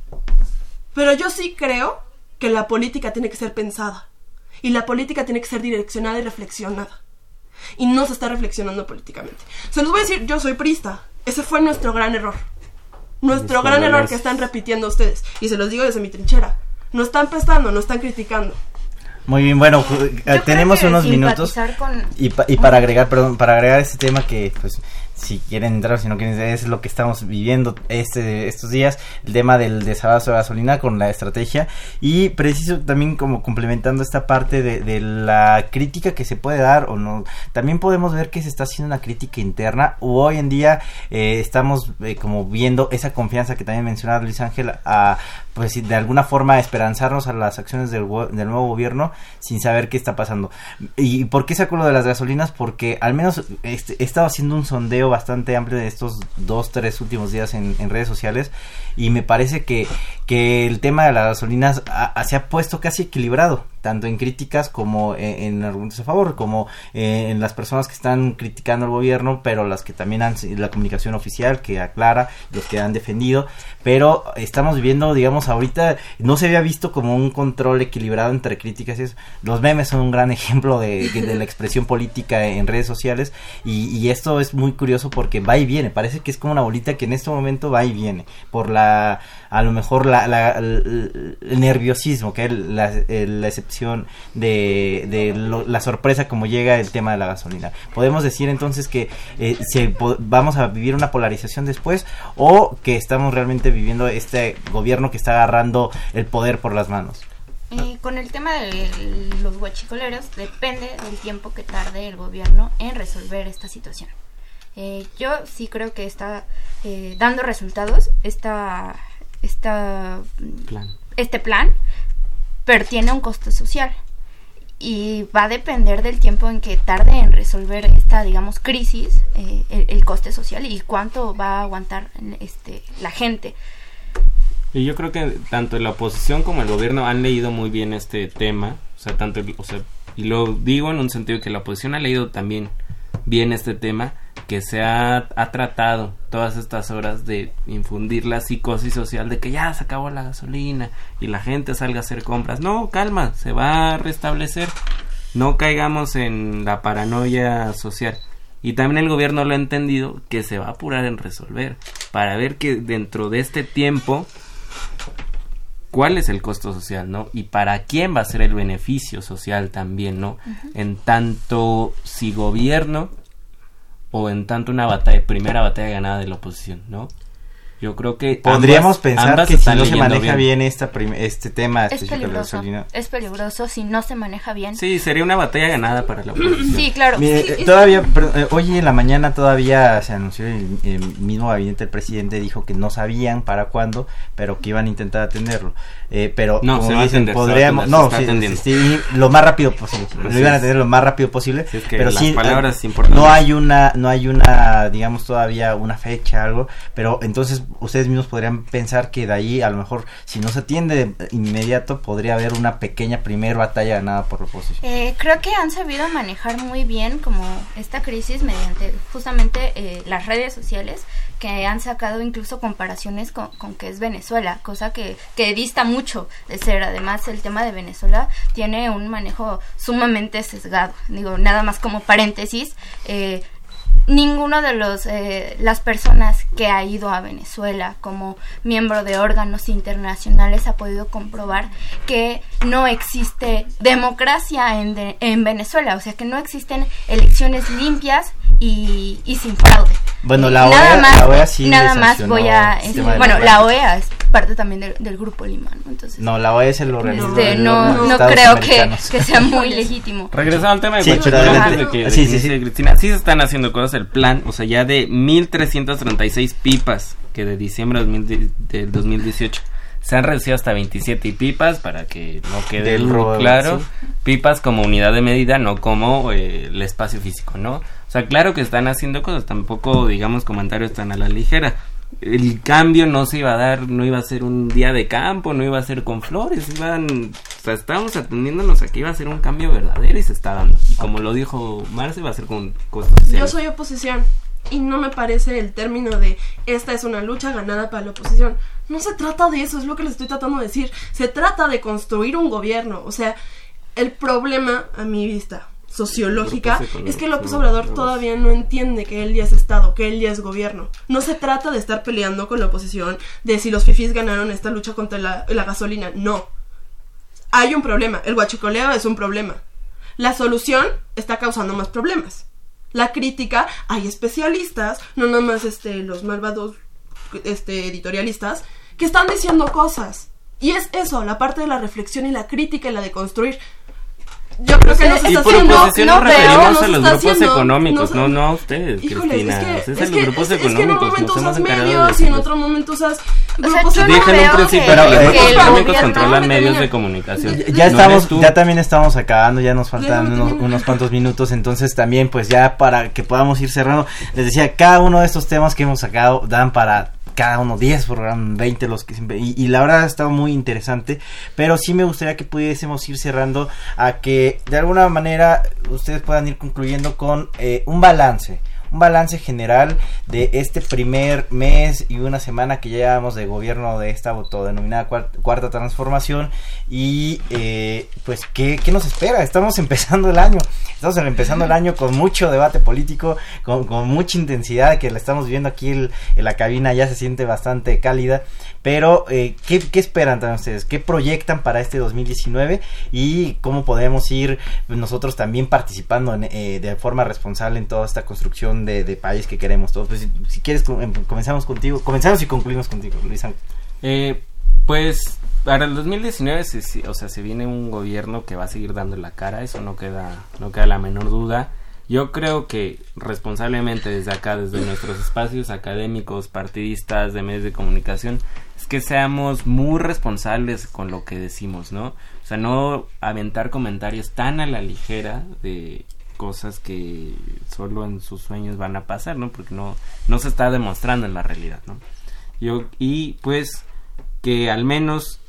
Pero yo sí creo que la política tiene que ser pensada. Y la política tiene que ser direccionada y reflexionada. Y no se está reflexionando políticamente. Se los voy a decir, yo soy prista. Ese fue nuestro gran error. Nuestro gran error que están repitiendo ustedes. Y se los digo desde mi trinchera. No están pensando, no están criticando. Muy bien, bueno, eh, Yo tenemos unos minutos. con- Y, pa- y para agregar, perdón, para agregar este tema que, pues, si quieren entrar si no quieren, es lo que estamos viviendo este estos días, el tema del desabasto de gasolina con la estrategia y preciso también como complementando esta parte de, la crítica que se puede dar o no, también podemos ver que se está haciendo una crítica interna hoy en día eh, estamos eh, como viendo esa confianza que también mencionaba Luis Ángel a pues de alguna forma esperanzarnos a las acciones del nuevo gobierno sin saber qué está pasando. ¿Y por qué saco lo de las gasolinas? Porque al menos este, he estado haciendo un sondeo bastante amplio de estos dos, tres últimos días en, redes sociales y me parece que, que el tema de las gasolinas se ha puesto casi equilibrado, tanto en críticas como en, en argumentos a favor, como eh, en las personas que están criticando al gobierno, pero las que también han la comunicación oficial que aclara, los que han defendido, pero estamos viviendo, digamos, ahorita no se había visto como un control equilibrado entre críticas y eso. Los memes son un gran *laughs* ejemplo de, de la expresión política en redes sociales y, y esto es muy curioso porque va y viene, parece que es como una bolita que en este momento va y viene, por la, a lo mejor la, la- el, nerviosismo, que es la, excepción de, de lo- la sorpresa como llega el tema de la gasolina. Podemos decir entonces que eh, se vamos a vivir una polarización después o que estamos realmente viviendo este gobierno que está agarrando el poder por las manos. Con el tema de los guachicoleros, depende del tiempo que tarde el gobierno en resolver esta situación. Eh, yo sí creo que está eh, dando resultados esta, esta, Plan. este plan, pero tiene un costo social. Y va a depender del tiempo en que tarde en resolver esta, digamos, crisis, eh, el, el coste social y cuánto va a aguantar este, la gente. Y yo creo que tanto la oposición como el gobierno han leído muy bien este tema, o sea, tanto, o sea, y lo digo en un sentido que la oposición ha leído también bien este tema, que se ha, ha tratado todas estas horas de infundir la psicosis social de que ya se acabó la gasolina y la gente salga a hacer compras. No, calma, se va a restablecer. no caigamos en la paranoia social. Y también el gobierno lo ha entendido que se va a apurar en resolver para ver que dentro de este tiempo cuál es el costo social, ¿no? Y para quién va a ser el beneficio social también, ¿no? En tanto si gobierno o en tanto una batalla, primera batalla ganada de la oposición, ¿no? Yo creo que podríamos ambas- pensar ambas que si no se maneja bien, esta prim- este tema Es específico de la peligroso. gasolina. Es peligroso si no se maneja bien. Sí, sería una batalla ganada para la oposición. Sí, claro. Mire, Sí, eh, todavía, pero, eh, hoy en la mañana todavía se anunció el, el mismo gabinete del presidente dijo que no sabían para cuándo, pero que iban a intentar atenderlo. Eh, pero No, como se va a dicen, atender, se va a podríamos, no, está sí, lo más rápido posible. Lo iban a atender lo más rápido posible, es que pero las sí, palabras eh, no hay una, no hay una, digamos todavía una fecha algo, pero entonces ustedes mismos podrían pensar que de ahí a lo mejor si no se atiende de inmediato podría haber una pequeña primer batalla ganada por la oposición. Eh, creo que han sabido manejar muy bien como esta crisis mediante justamente eh, las redes sociales que han sacado incluso comparaciones con, con que es Venezuela, cosa que, que dista mucho de ser. Además, el tema de Venezuela tiene un manejo sumamente sesgado. Digo, nada más como paréntesis. Eh, ninguno de los eh, las personas que ha ido a Venezuela como miembro de órganos internacionales ha podido comprobar que no existe democracia en, de- en Venezuela, o sea que no existen elecciones limpias y, y sin fraude. Bueno, la nada OEA, más, la OEA sí nada más voy a de bueno la. OEA es parte también del, del grupo Lima, ¿no? Entonces No, la OEA es el organismo este, de no, los no creo que, que sea muy *laughs* legítimo. Regresando al tema de Sí, pero antes de que, de Sí, que sí, inicie sí. Cristina, sí se están haciendo cosas, el plan, o sea, ya de 1336 pipas que de diciembre de 2000 del 2018 se han reducido hasta 27 pipas para que no quede Del claro, sí. pipas como unidad de medida, no como eh, el espacio físico, ¿no? Claro que están haciendo cosas, tampoco digamos comentarios tan a la ligera. El cambio no se iba a dar, no iba a ser un día de campo, no iba a ser con flores, iban, estábamos atendiéndonos aquí, iba a ser un cambio verdadero y se está dando. Como lo dijo Marce, va a ser con cosas Yo soy oposición y no me parece el término de esta es una lucha ganada para la oposición. No se trata de eso, es lo que les estoy tratando de decir. Se trata de construir un gobierno. O sea, el problema, a mi vista sociológica, es que López Obrador todavía no entiende que él ya es Estado, que él ya es gobierno. No se trata de estar peleando con la oposición, de si los fifís ganaron esta lucha contra la, la gasolina. No. Hay un problema. El guachicoleo es un problema. La solución está causando más problemas. La crítica, hay especialistas, no nada más este, los malvados este, editorialistas, que están diciendo cosas. Y es eso, la parte de la reflexión y la crítica y la de construir. Yo creo que no se Y está por haciendo. oposición no nos veo, referimos no a los grupos económicos, no, no a ustedes, Cristina. es que, es, es en que- los grupos es- es que en un económicos, momento nos hemos usas encargado de medios y en otro momento usas grupos yo no Dije en un veo principio que- que los grupos económicos controlan no, medios no, de no. comunicación. Ya No estamos, ya también estamos acabando, ya nos faltan unos cuantos minutos, entonces también pues ya para que podamos ir cerrando, les decía, cada uno de estos temas que hemos sacado dan para cada uno 10 programas, 20 los que siempre, y, la verdad ha estado muy interesante, pero sí me gustaría que pudiésemos ir cerrando a que de alguna manera ustedes puedan ir concluyendo con eh, un balance, un balance general de este primer mes y una semana que ya llevamos de gobierno de esta autodenominada cuar- cuarta transformación. Y eh, pues ¿qué, nos espera estamos *laughs* empezando el año. Estamos empezando el año con mucho debate político con, mucha intensidad que la estamos viviendo aquí en la cabina ya se siente bastante cálida pero eh, ¿qué, esperan también ustedes? ¿qué proyectan para este 2019 y cómo podemos ir nosotros también participando en, eh, de forma responsable en toda esta construcción de, país que queremos todos pues si, quieres em- comenzamos contigo comenzamos y concluimos contigo Luis. Eh, pues para el 2019 se, se- o sea, se viene un gobierno que va a seguir dando la cara, eso no queda no queda la menor duda. Yo creo que responsablemente desde acá, desde nuestros espacios académicos, partidistas, de medios de comunicación, que seamos muy responsables con lo que decimos, ¿no? O sea, no aventar comentarios tan a la ligera de cosas que solo en sus sueños van a pasar, ¿no? Porque no, no se está demostrando en la realidad, ¿no? Yo, y pues que al menos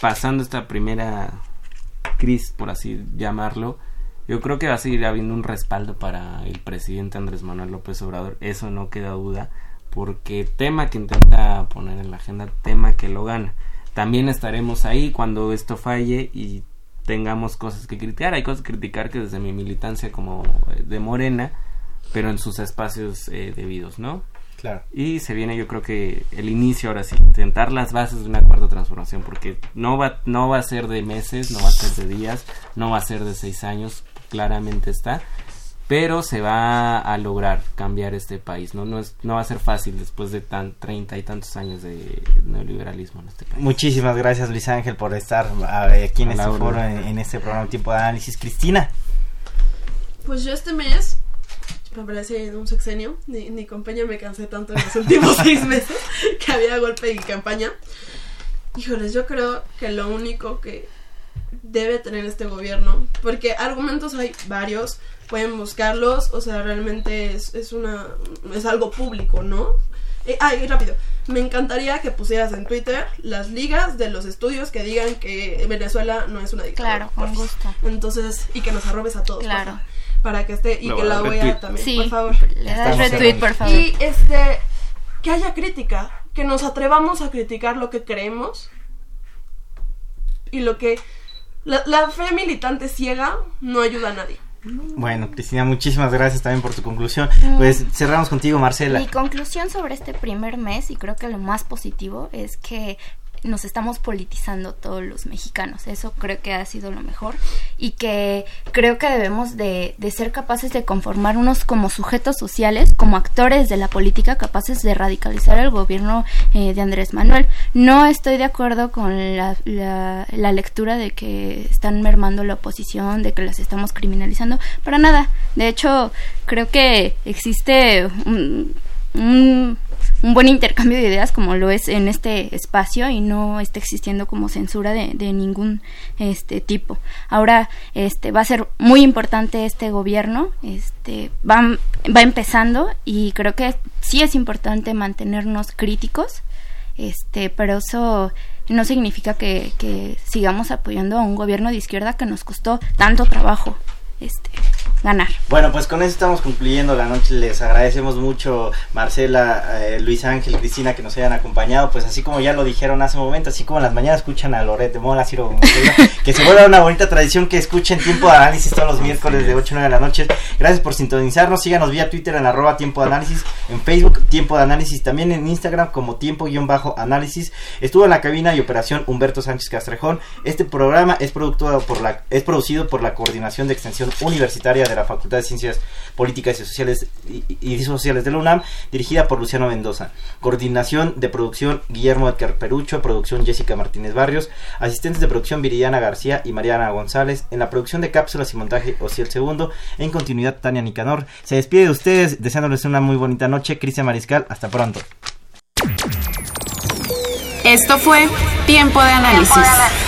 pasando esta primera crisis, por así llamarlo, yo creo que va a seguir habiendo un respaldo para el presidente Andrés Manuel López Obrador, eso no queda duda, porque tema que intenta poner en la agenda, tema que lo gana. También estaremos ahí cuando esto falle y tengamos cosas que criticar. Hay cosas que criticar que desde mi militancia como eh, de Morena, pero en sus espacios eh, debidos, ¿no? Claro. Y se viene yo creo que el inicio ahora sí, tentar las bases de una cuarta transformación, porque no va, no va a ser de meses, no va a ser de días, no va a ser de seis años, claramente está, pero se va a lograr cambiar este país, ¿no? No, es, no va a ser fácil después de tan treinta y tantos años de neoliberalismo en este país. Muchísimas gracias Luis Ángel por estar aquí en este foro, en, en este programa Tiempo de Análisis. Cristina. Pues yo este mes me parece un sexenio, ni, ni con Peña me cansé tanto en los últimos *laughs* seis meses *laughs* que había golpe y campaña. Híjoles, yo creo que lo único que debe tener este gobierno, porque argumentos hay varios, pueden buscarlos, o sea, realmente es, es una es algo público, ¿no? Eh, ay, rápido. Me encantaría que pusieras en Twitter las ligas de los estudios que digan que Venezuela no es una dictadura. Claro, con gusto. Entonces, y que nos arrobes a todos. Claro. para que esté y que voy a la OEA retweet. también, Sí, por favor. le das retweet, por favor. Y este que haya crítica, que nos atrevamos a criticar lo que creemos y lo que la, la fe militante ciega no ayuda a nadie. Bueno, Cristina, muchísimas gracias también por tu conclusión. Pues cerramos contigo, Marcela. Mi conclusión sobre este primer mes, y creo que lo más positivo, es que nos estamos politizando todos los mexicanos. Eso creo que ha sido lo mejor. Y que creo que debemos de, de ser capaces de conformarnos como sujetos sociales, como actores de la política, capaces de radicalizar el gobierno eh, de Andrés Manuel. No estoy de acuerdo con la, lectura de que están mermando la oposición, de que las estamos criminalizando. Para nada. De hecho, creo que existe un, un, un buen intercambio de ideas como lo es en este espacio y no está existiendo como censura de, de ningún este tipo. Ahora este va a ser muy importante este gobierno, este va, va empezando y creo que sí es importante mantenernos críticos, este, pero eso no significa que, que sigamos apoyando a un gobierno de izquierda que nos costó tanto trabajo este ganar. Bueno, pues con eso estamos concluyendo la noche. Les agradecemos mucho, Marcela, eh, Luis Ángel, Cristina, que nos hayan acompañado. Pues así como ya lo dijeron hace un momento, así como en las mañanas escuchan a Loret de Mola, Ciro *laughs* que se vuelva una bonita tradición que escuchen Tiempo de Análisis todos los miércoles de 8 a 9 de la noche. Gracias por sintonizarnos. Síganos vía Twitter en arroba Tiempo de Análisis, en Facebook Tiempo de Análisis, también en Instagram como Tiempo-Análisis. Estuvo en la cabina y operación Humberto Sánchez Castrejón. Este programa es, producto por la, es producido por la Coordinación de Extensión Universitaria de la Facultad de Ciencias Políticas y Sociales y, y Sociales de la UNAM, dirigida por Luciano Mendoza. Coordinación de producción Guillermo Edgar Perucho, producción Jessica Martínez Barrios, asistentes de producción Viridiana García y Mariana González, en la producción de cápsulas y montaje Ociel Segundo, en continuidad Tania Nicanor. Se despide de ustedes deseándoles una muy bonita noche. Cristian Mariscal, hasta pronto. Esto fue Tiempo de Análisis.